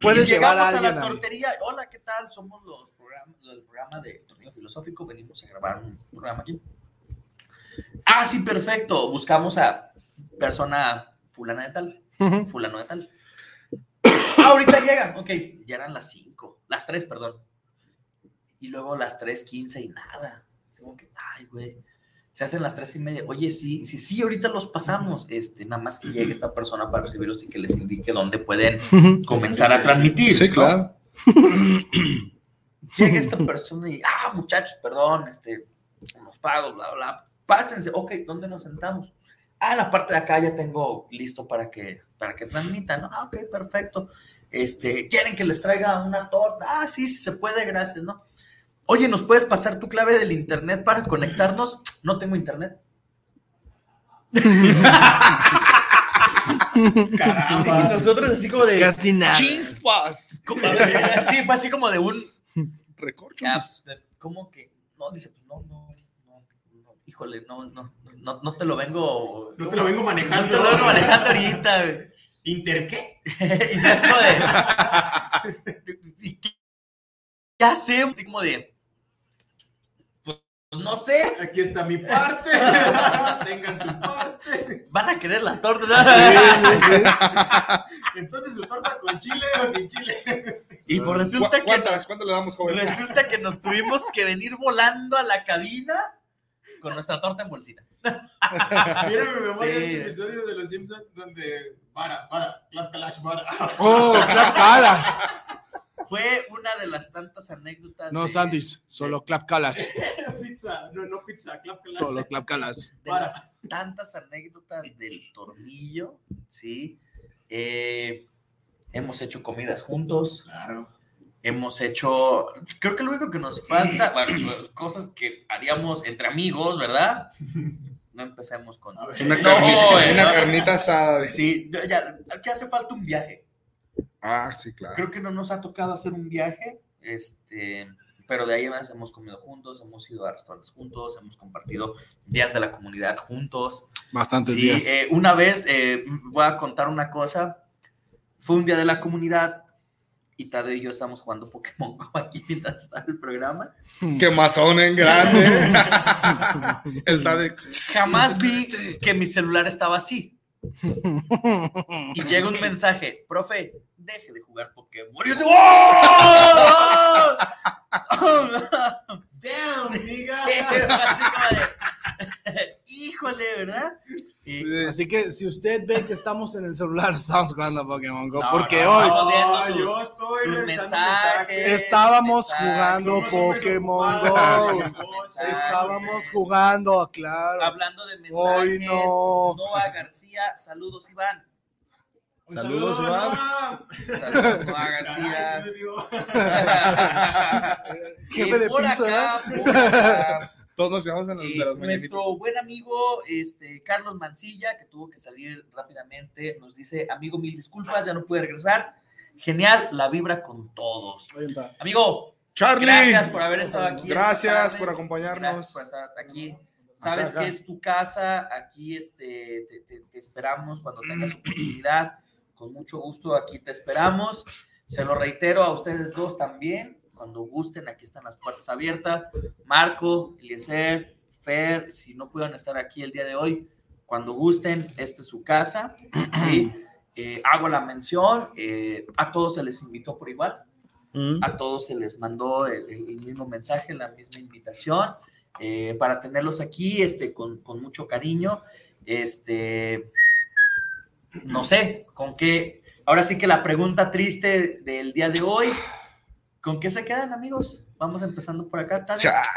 E: Puedes llevar
A: llegamos
E: a
A: a, la
E: ahí.
A: tortería. Hola, ¿qué tal? Somos los programas, del programa de Tornillo Filosófico. Venimos a grabar un programa aquí. Ah, sí, perfecto. Buscamos a persona fulana de tal. Fulano de tal. Ah, ahorita llegan. Ok, ya eran las 5. Las 3, perdón. Y luego las 3.15 y nada. Así como que, ay, güey. se hacen las tres y media. Oye, sí, sí, sí, ahorita los pasamos. Este, nada más que llegue esta persona para recibirlos y que les indique dónde pueden comenzar a transmitir.
C: Sí,
A: ¿no?
C: claro.
A: Llega esta persona y, ah, muchachos, perdón, este, los pagos, bla, bla. Pásense, ok, ¿dónde nos sentamos? Ah, la parte de acá ya tengo listo para que, para que transmitan. ¿no? Ah, ok, perfecto. Este, ¿quieren que les traiga una torta? Ah, sí, sí se puede, gracias, ¿no? Oye, ¿nos puedes pasar tu clave del internet para conectarnos? No tengo internet. Caramba. Y nosotros así como de...
E: Casi nada.
C: Chispas.
A: Como de- sí, fue así como de un...
C: Recorchos.
A: Ah, ¿Cómo que? No, dice, pues no, no, híjole, no, no, no, no te lo vengo...
B: No te lo vengo manejando.
A: No te lo vengo manejando ahorita. güey.
B: ¿Inter qué?
A: y se hace como de... ¿y qué- ¿Qué hacemos? Así como de... Pues no sé.
B: Aquí está mi parte. Tengan su parte.
A: Van a querer las tortas.
B: Entonces su torta con chile o sin chile.
A: Y pues resulta
C: ¿Cu-
A: que
C: ¿Cuántas? ¿Cuántas le damos, joven?
A: Resulta que nos tuvimos que venir volando a la cabina con nuestra torta en bolsita.
B: Mira mi memoria
A: Sí.
B: este episodio de Los Simpsons donde para, para, clap calash, para.
E: Oh, clap Kalash.
A: Fue una de las tantas anécdotas.
E: No
A: de,
E: sándwich, solo clap Kalash.
B: pizza, no, no pizza, clap calash.
E: Solo clap Kalash.
A: de las tantas anécdotas del tornillo, ¿sí? Eh, hemos hecho comidas juntos.
B: Claro.
A: Hemos hecho, creo que lo único que nos falta, bueno, cosas que haríamos entre amigos, ¿verdad? No empecemos con...
C: Una,
A: No,
C: carnita,
A: eh,
C: una carnita asada.
A: Sí, ya- aquí hace falta un viaje.
C: Ah, sí, claro.
A: Creo que no nos ha tocado hacer un viaje, este, pero de ahí en más hemos comido juntos, hemos ido a restaurantes juntos, hemos compartido días de la comunidad juntos.
E: Bastantes
A: Sí,
E: días.
A: eh, una vez, eh, voy a contar una cosa, fue un día de la comunidad y Tadeo y yo estamos jugando Pokémon Go aquí mientras estaba el programa.
C: Que mazón en grande. Está de.
A: Jamás vi que mi celular estaba así. Y llega un mensaje, profe, deje de jugar Pokémon. Y yo así, ¡Oh!
B: Damn, nigga.
A: híjole, ¿verdad? Y-
E: Así que si usted ve que estamos en el celular, estamos jugando a Pokémon Go.
A: No,
E: porque
A: no,
E: hoy
A: estamos viendo
B: No,
A: sus-
B: yo estoy
A: sus mensajes.
E: estábamos
A: mensajes,
E: jugando Pokémon Go. Estábamos jugando, claro.
A: Hablando de mensajes,
E: Hoy no.
A: Noah García, saludos Iván.
B: Un
C: Saludos,
B: saludo,
C: Iván.
A: Saludos Noah
B: Caray,
A: García.
B: sí me vio.
E: Jefe de
A: por
E: piso,
A: acá, por acá,
C: Todos nos llevamos en los,
A: eh,
C: de los
A: nuestro buen amigo este, Carlos Mancilla, que tuvo que salir rápidamente, nos dice, amigo, mil disculpas, ya no pude regresar. Genial, la vibra con todos.
E: Ahí está.
A: Amigo,
C: Charlie.
A: gracias por haber estado aquí.
C: Gracias por acompañarnos.
A: Gracias por estar aquí. Sabes
C: acá.
A: que es tu casa, aquí este, te, te- te esperamos cuando tengas oportunidad. Con mucho gusto aquí te esperamos. Se lo reitero a ustedes dos también. Cuando gusten, aquí están las puertas abiertas. Marco, Eliezer, Fer, si no pudieron estar aquí el día de hoy, cuando gusten, esta es su casa. ¿sí? Eh, hago la mención, eh, a todos se les invitó por igual. A todos se les mandó el mismo mensaje, la misma invitación, eh, para tenerlos aquí este, con, con mucho cariño. Este, no sé, con qué. Ahora sí que la pregunta triste del día de hoy, ¿con qué se quedan, amigos? Vamos empezando por acá.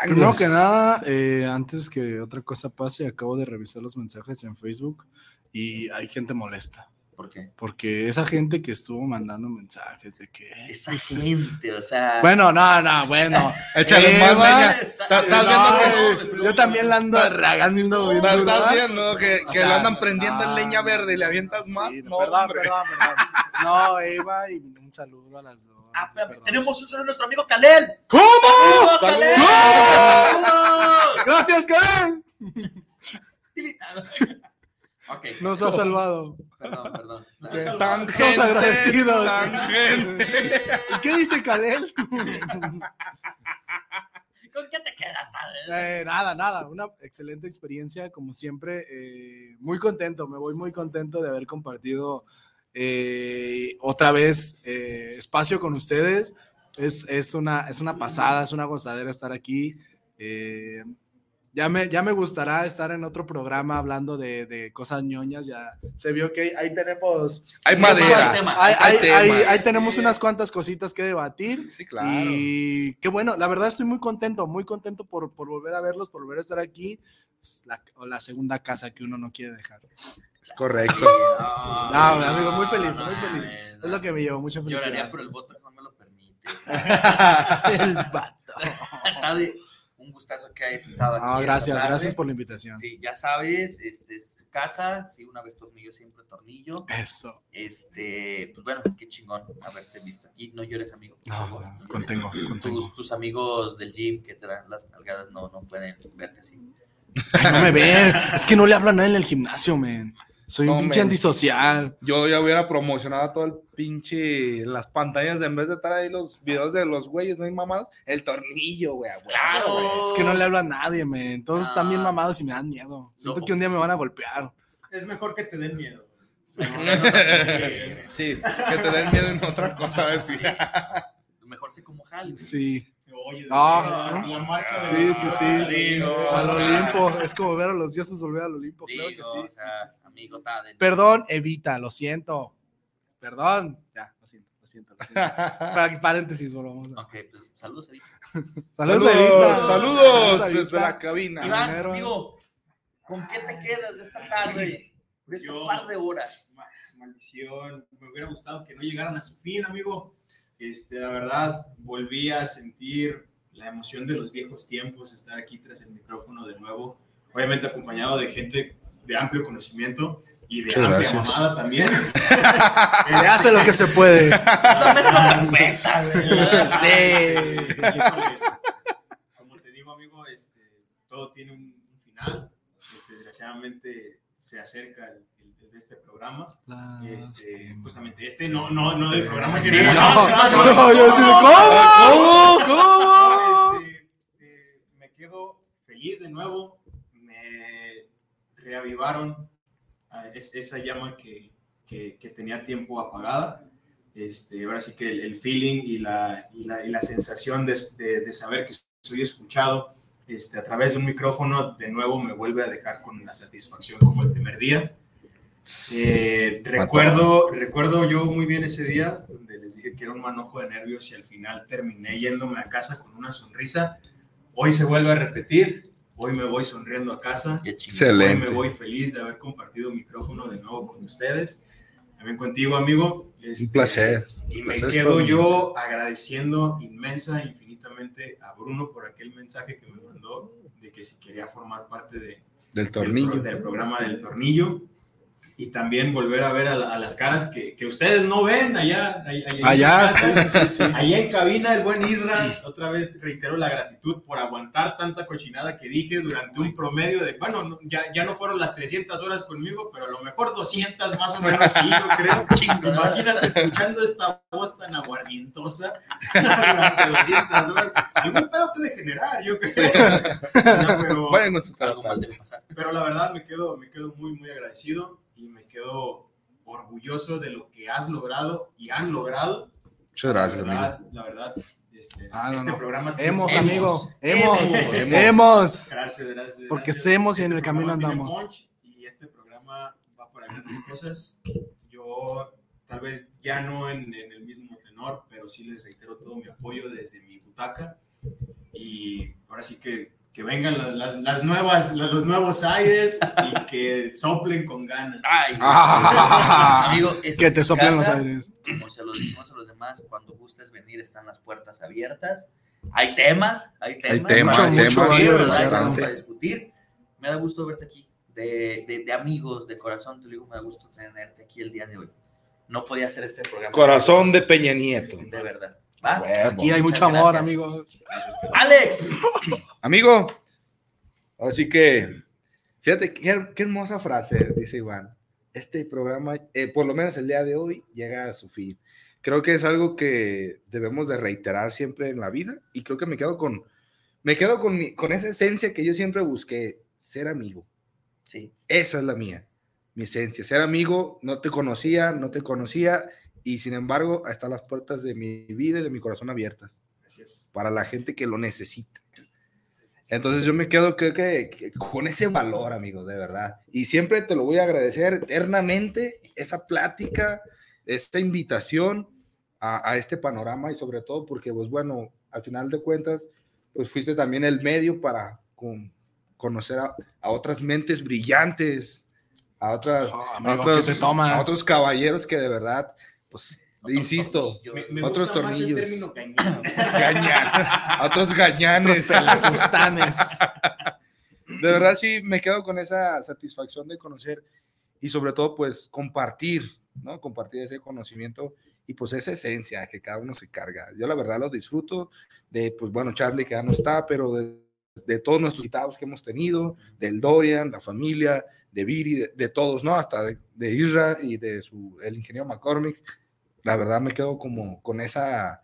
E: Primero que nada, eh, antes que otra cosa pase, acabo de revisar los mensajes en Facebook y hay gente molesta.
A: ¿Por qué?
E: Porque esa gente que estuvo mandando mensajes de que...
A: Esa gente, o sea.
E: Bueno, no, no, bueno.
C: Échale más
E: Eva,
C: leña. Estás- viendo
E: no, Yo también la ando regando.
C: Estás viendo que,
E: O
C: que
E: sea,
C: lo andan prendiendo en leña verde y le avientas más. No,
E: perdón,
C: hombre.
E: perdón, perdón. No, Eva, y un saludo a las dos.
A: Ah, tenemos un saludo a nuestro amigo Kalel.
E: ¿Cómo?
A: ¡Saludos. Kalel!
E: Gracias, Karen. Nos ha salvado.
A: Perdón, perdón.
E: Sí,
C: Tan
E: Estamos
C: gente,
E: agradecidos.
C: tan gente.
E: ¿Y qué dice Kalel?
A: ¿Con qué te quedas?
E: Eh, nada, nada, una excelente experiencia, como siempre, eh, muy contento, me voy muy contento de haber compartido eh, otra vez eh, espacio con ustedes. Es, es, una, es una pasada, es una gozadera estar aquí. Ya me, ya me gustará estar en otro programa hablando de, de cosas ñoñas. Ya se vio que ahí tenemos.
C: Hay
E: unas
C: madera,
E: cuantas-
C: hay-
E: Ahí,
C: hay
E: ahí- tenemos unas cuantas cositas que debatir.
C: Sí, claro.
E: Y qué bueno, la verdad estoy muy contento, muy contento por, por volver a verlos, por volver a estar aquí. Es la, o la segunda casa que uno no quiere dejar.
C: Es correcto.
E: No, mi amigo, muy feliz, muy feliz. Es lo que me llevó mucha felicidad.
A: Lloraría, pero el Botox no me lo permite.
E: El vato.
A: Un gustazo que hayas estado aquí.
E: No, gracias, gracias por la invitación.
A: Sí, ya sabes, este es tu casa, sí, una vez tornillo, siempre tornillo.
E: Eso.
A: Este, pues bueno, qué chingón haberte visto aquí. No llores, amigo.
E: No, no,
A: llores.
E: contengo.
A: Tus, tus amigos del gym que te dan las nalgadas no, no pueden verte así.
E: Ay, no me ven. Es que no le hablo a nadie en el gimnasio, man. Soy
C: No,
E: un pinche antisocial.
C: Yo ya hubiera promocionado todo el pinche las pantallas de en vez de estar ahí los videos de los güeyes, no hay mamadas, el tornillo, güey. huevo, güey.
E: Es que no le hablo a nadie, man. Todos están bien mamados y me dan miedo. Siento que un día me van a golpear.
B: Es mejor que te den miedo.
C: Sí, que te den miedo en otra cosa. ¿ves? Sí.
A: Mejor sé cómo jale.
E: Sí.
B: Oye,
E: Ah,
B: la marcha de
E: sí,
B: la-
E: sí, sí.
B: Digo,
E: Al Olimpo. Es como ver a los dioses volver al Olimpo. Claro que
A: Digo,
E: sí.
A: o sea, amigo,
E: Perdón, Evita, lo siento. Perdón. Ya, lo siento, lo siento. Lo siento. Pa- paréntesis, volvamos.
A: Ok, pues saludos, Evita.
E: Saludos,
C: Saludos,
E: Evita.
C: saludos
E: Evita.
C: desde la cabina.
A: Iván, amigo, ¿con qué te quedas de esta tarde? De este par de horas.
B: Ma- Maldición, me hubiera gustado que no llegaran a su fin, amigo. Este, la verdad, volví a sentir la emoción de los viejos tiempos, estar aquí tras el micrófono de nuevo, obviamente acompañado de gente de amplio conocimiento y de
C: Muchas
B: amplia
C: gracias.
B: mamada también.
E: Se hace lo que se puede.
A: Perfecta.
E: Sí.
B: Híjole, Como te digo, amigo, este, todo tiene un, final. Este, desgraciadamente se acerca el de este programa. Este, justamente este, no, no, no del programa
E: Sí,
B: que
E: no, no, yo así de, ¿cómo? ¿Cómo?
B: Este, eh, me quedo feliz de nuevo. Me reavivaron es- esa llama que, que- que tenía tiempo apagada. Este, ahora sí que el, el feeling y la, y la, y la sensación de, de- de saber que soy escuchado este, a través de un micrófono, de nuevo me vuelve a dejar con la satisfacción como el primer día. Eh, recuerdo, recuerdo yo muy bien ese día donde les dije que era un manojo de nervios y al final terminé yéndome a casa con una sonrisa. Hoy se vuelve a repetir. Hoy me voy sonriendo a casa.
C: Excelente.
B: Hoy me voy feliz de haber compartido micrófono de nuevo con ustedes. También contigo, amigo. Este,
C: Un placer.
B: Y
C: Un
B: me
C: placer
B: quedo
C: todo
B: yo agradeciendo inmensa, infinitamente a Bruno por aquel mensaje que me mandó de que si quería formar parte de,
C: Del tornillo.
B: del, pro- del programa del tornillo y también volver a ver a, la- a las caras que, que ustedes no ven allá.
E: Allá,
B: sus casas.
E: sí, sí, sí.
B: Allá en cabina, el buen Isra, otra vez reitero la gratitud por aguantar tanta cochinada que dije durante un promedio de, bueno, no- ya, ya no fueron las 300 horas conmigo, pero a lo mejor 200 más o menos, sí, yo creo. Imagínate escuchando esta voz tan aguardientosa durante 200 horas. Algún pedo te de generar, yo creo. No, pero,
C: tal.
A: debe pasar.
B: pero la verdad me quedo, me quedo muy, muy agradecido y me quedo orgulloso de lo que has logrado y han logrado.
C: Muchas gracias,
B: la
C: amigo.
B: verdad, La verdad, este,
E: Ah, no,
B: este
E: no.
B: programa... tiene-
E: Hemos, amigo.
B: hemos,
E: Hemos.
B: hemos.
E: Hemos.
B: Gracias, gracias.
E: Porque
B: gracias.
E: semos y en el
B: Este
E: camino andamos.
B: punch Y este programa va para grandes cosas. Yo tal vez ya no en, en el mismo tenor, pero sí les reitero todo mi apoyo desde mi butaca. Y ahora sí que, que vengan las, las- las nuevas, los nuevos aires y que soplen con ganas.
A: Ay,
E: Ah,
A: amigo,
E: que te soplen los
A: casa.
E: aires.
A: Como se los dijimos a los demás, cuando gustes venir, están las puertas abiertas. Hay temas, hay temas.
C: temas,
A: para
C: hay
A: discutir,
C: temas,
A: ¿verdad? Hay temas para discutir. Me da gusto verte aquí, de, de, de amigos, de corazón, te lo digo, me da gusto tenerte aquí el día de hoy. No podía hacer este programa.
C: Corazón de Peña Nieto.
A: De verdad. ¿Va?
E: Aquí hay mucho amor,
A: gracias.
E: amigos.
A: Alex,
C: Amigo, así que, fíjate, qué, qué hermosa frase, dice Iván. Este programa, eh, por lo menos el día de hoy, llega a su fin. Creo que es algo que debemos de reiterar siempre en la vida y creo que me quedo con, me quedo con, mi- con esa esencia que yo siempre busqué, ser amigo.
A: Sí.
C: Esa es la mía, mi esencia. Ser amigo, no te conocía, no te conocía y sin embargo, están las puertas de mi vida y de mi corazón abiertas para la gente que lo necesita. Entonces yo me quedo creo que, que con ese valor, amigo, de verdad. Y siempre te lo voy a agradecer eternamente, esa plática, esta invitación a, a este panorama y sobre todo porque, pues bueno, al final de cuentas, pues fuiste también el medio para con- conocer a, a otras mentes brillantes, a, otras,
E: Oh,
C: a
E: amigo,
C: otros,
E: ¿qué te tomas?
C: a otros caballeros que de verdad, pues, insisto,
A: Me-
B: Me
C: otros
B: gusta más el
C: tornillos.
B: término.
C: A otros gañanes.
E: Otros.
C: De verdad sí me quedo con esa satisfacción de conocer y sobre todo pues compartir, ¿no? Compartir ese conocimiento y pues esa esencia que cada uno se carga. Yo la verdad lo disfruto de pues bueno, Charlie que ya no está, pero de, de todos nuestros invitados que hemos tenido, del Dorian, la familia, de Viri, de, de todos, ¿no? Hasta de, de Isra y de su, el ingeniero McCormick. La verdad me quedo como con esa,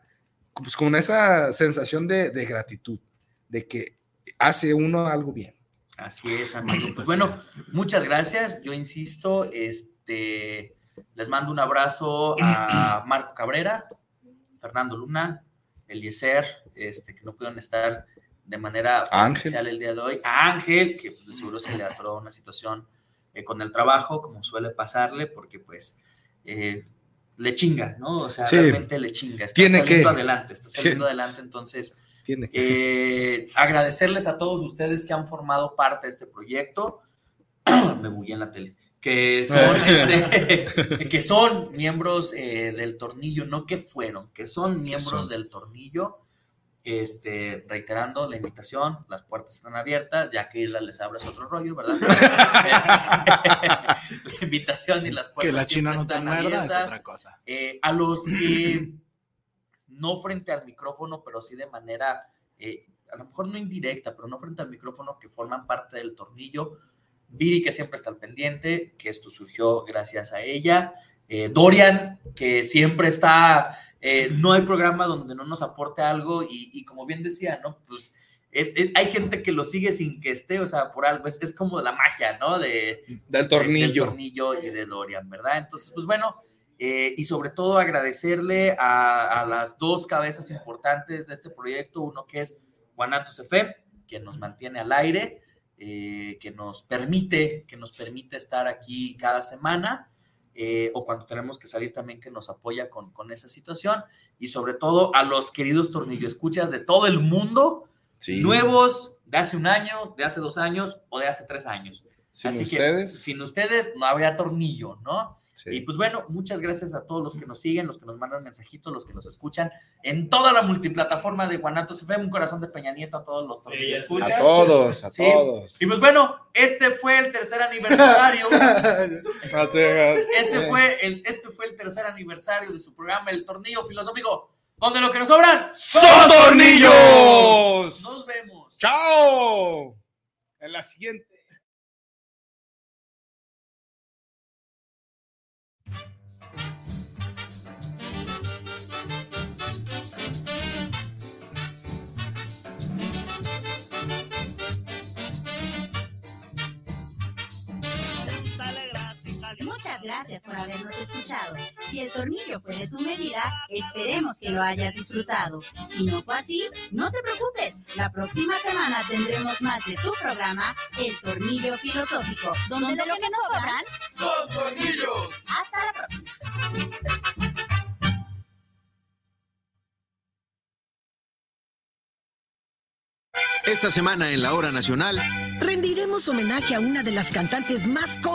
C: pues, con esa sensación de, de gratitud, de que hace uno algo bien.
A: Así es, amigo. Pues bueno, muchas gracias. Yo insisto, este, les mando un abrazo a Marco Cabrera, Fernando Luna, Eliezer, este, que no pudieron estar de manera
C: Ángel.
A: presencial el día de hoy, a Ángel, que pues, seguro se le atoró una situación eh, con el trabajo, como suele pasarle, porque pues eh, le chinga, ¿no? O sea,
C: Sí.
A: realmente le chinga. Está
C: Tiene
A: saliendo
C: que.
A: adelante, está
C: Sí.
A: saliendo adelante, entonces
C: Tiene
A: eh, agradecerles a todos ustedes que han formado parte de este proyecto. Me bugué en la tele. Que son, este, que son miembros eh, del tornillo, no que fueron, que son miembros
C: son.
A: del tornillo. Este, reiterando la invitación, las puertas están abiertas, ya que Isla les abres otro rollo, ¿verdad? La invitación y las puertas
E: Que la China no te
A: están
E: muerda es
A: abiertas.
E: otra cosa.
A: Eh, a los que no frente al micrófono, pero sí de manera, eh, a lo mejor no indirecta, pero no frente al micrófono, que forman parte del tornillo. Viri, que siempre está al pendiente, que esto surgió gracias a ella. Eh, Dorian, que siempre está, eh, no hay programa donde no nos aporte algo y, y como bien decía, ¿no? Pues es- es- hay gente que lo sigue sin que esté, o sea, por algo, es, es como la magia, ¿no? De,
C: Del tornillo.
A: del tornillo y de Dorian, ¿verdad? Entonces, pues bueno, eh, y sobre todo agradecerle a, a las dos cabezas importantes de este proyecto, uno que es Guanatos FM, quien nos mantiene al aire, eh, que nos permite, que nos permite estar aquí cada semana, eh, o cuando tenemos que salir también que nos apoya con, con esa situación, y sobre todo a los queridos tornillo escuchas de todo el mundo,
C: Sí.
A: nuevos de hace un año, de hace dos años o de hace tres años.
C: Sin
A: Así
C: ustedes.
A: que sin ustedes no habría tornillo, ¿no?
C: Sí.
A: Y pues bueno, muchas gracias a todos los que nos siguen, los que nos mandan mensajitos, los que nos escuchan en toda la multiplataforma de Guanatos FM, un corazón de Peña Nieto a todos los tornillos escuchas.
C: A todos, a todos.
A: Y pues bueno, este fue el tercer aniversario. Ese fue el, este fue el tercer aniversario de su programa El Tornillo Filosófico, donde lo que nos sobran
C: ¡Son tornillos!
A: Nos vemos.
C: ¡Chao! En la siguiente.
J: Gracias por habernos escuchado. Si el tornillo fue de tu medida, esperemos que lo hayas disfrutado. Si no fue así, no te preocupes. La próxima semana tendremos más de tu programa, El Tornillo Filosófico, donde, lo que nos sobran
A: son tornillos.
J: Hasta la próxima.
G: Esta semana en la hora nacional.
H: Rendiremos homenaje a una de las cantantes más conocidas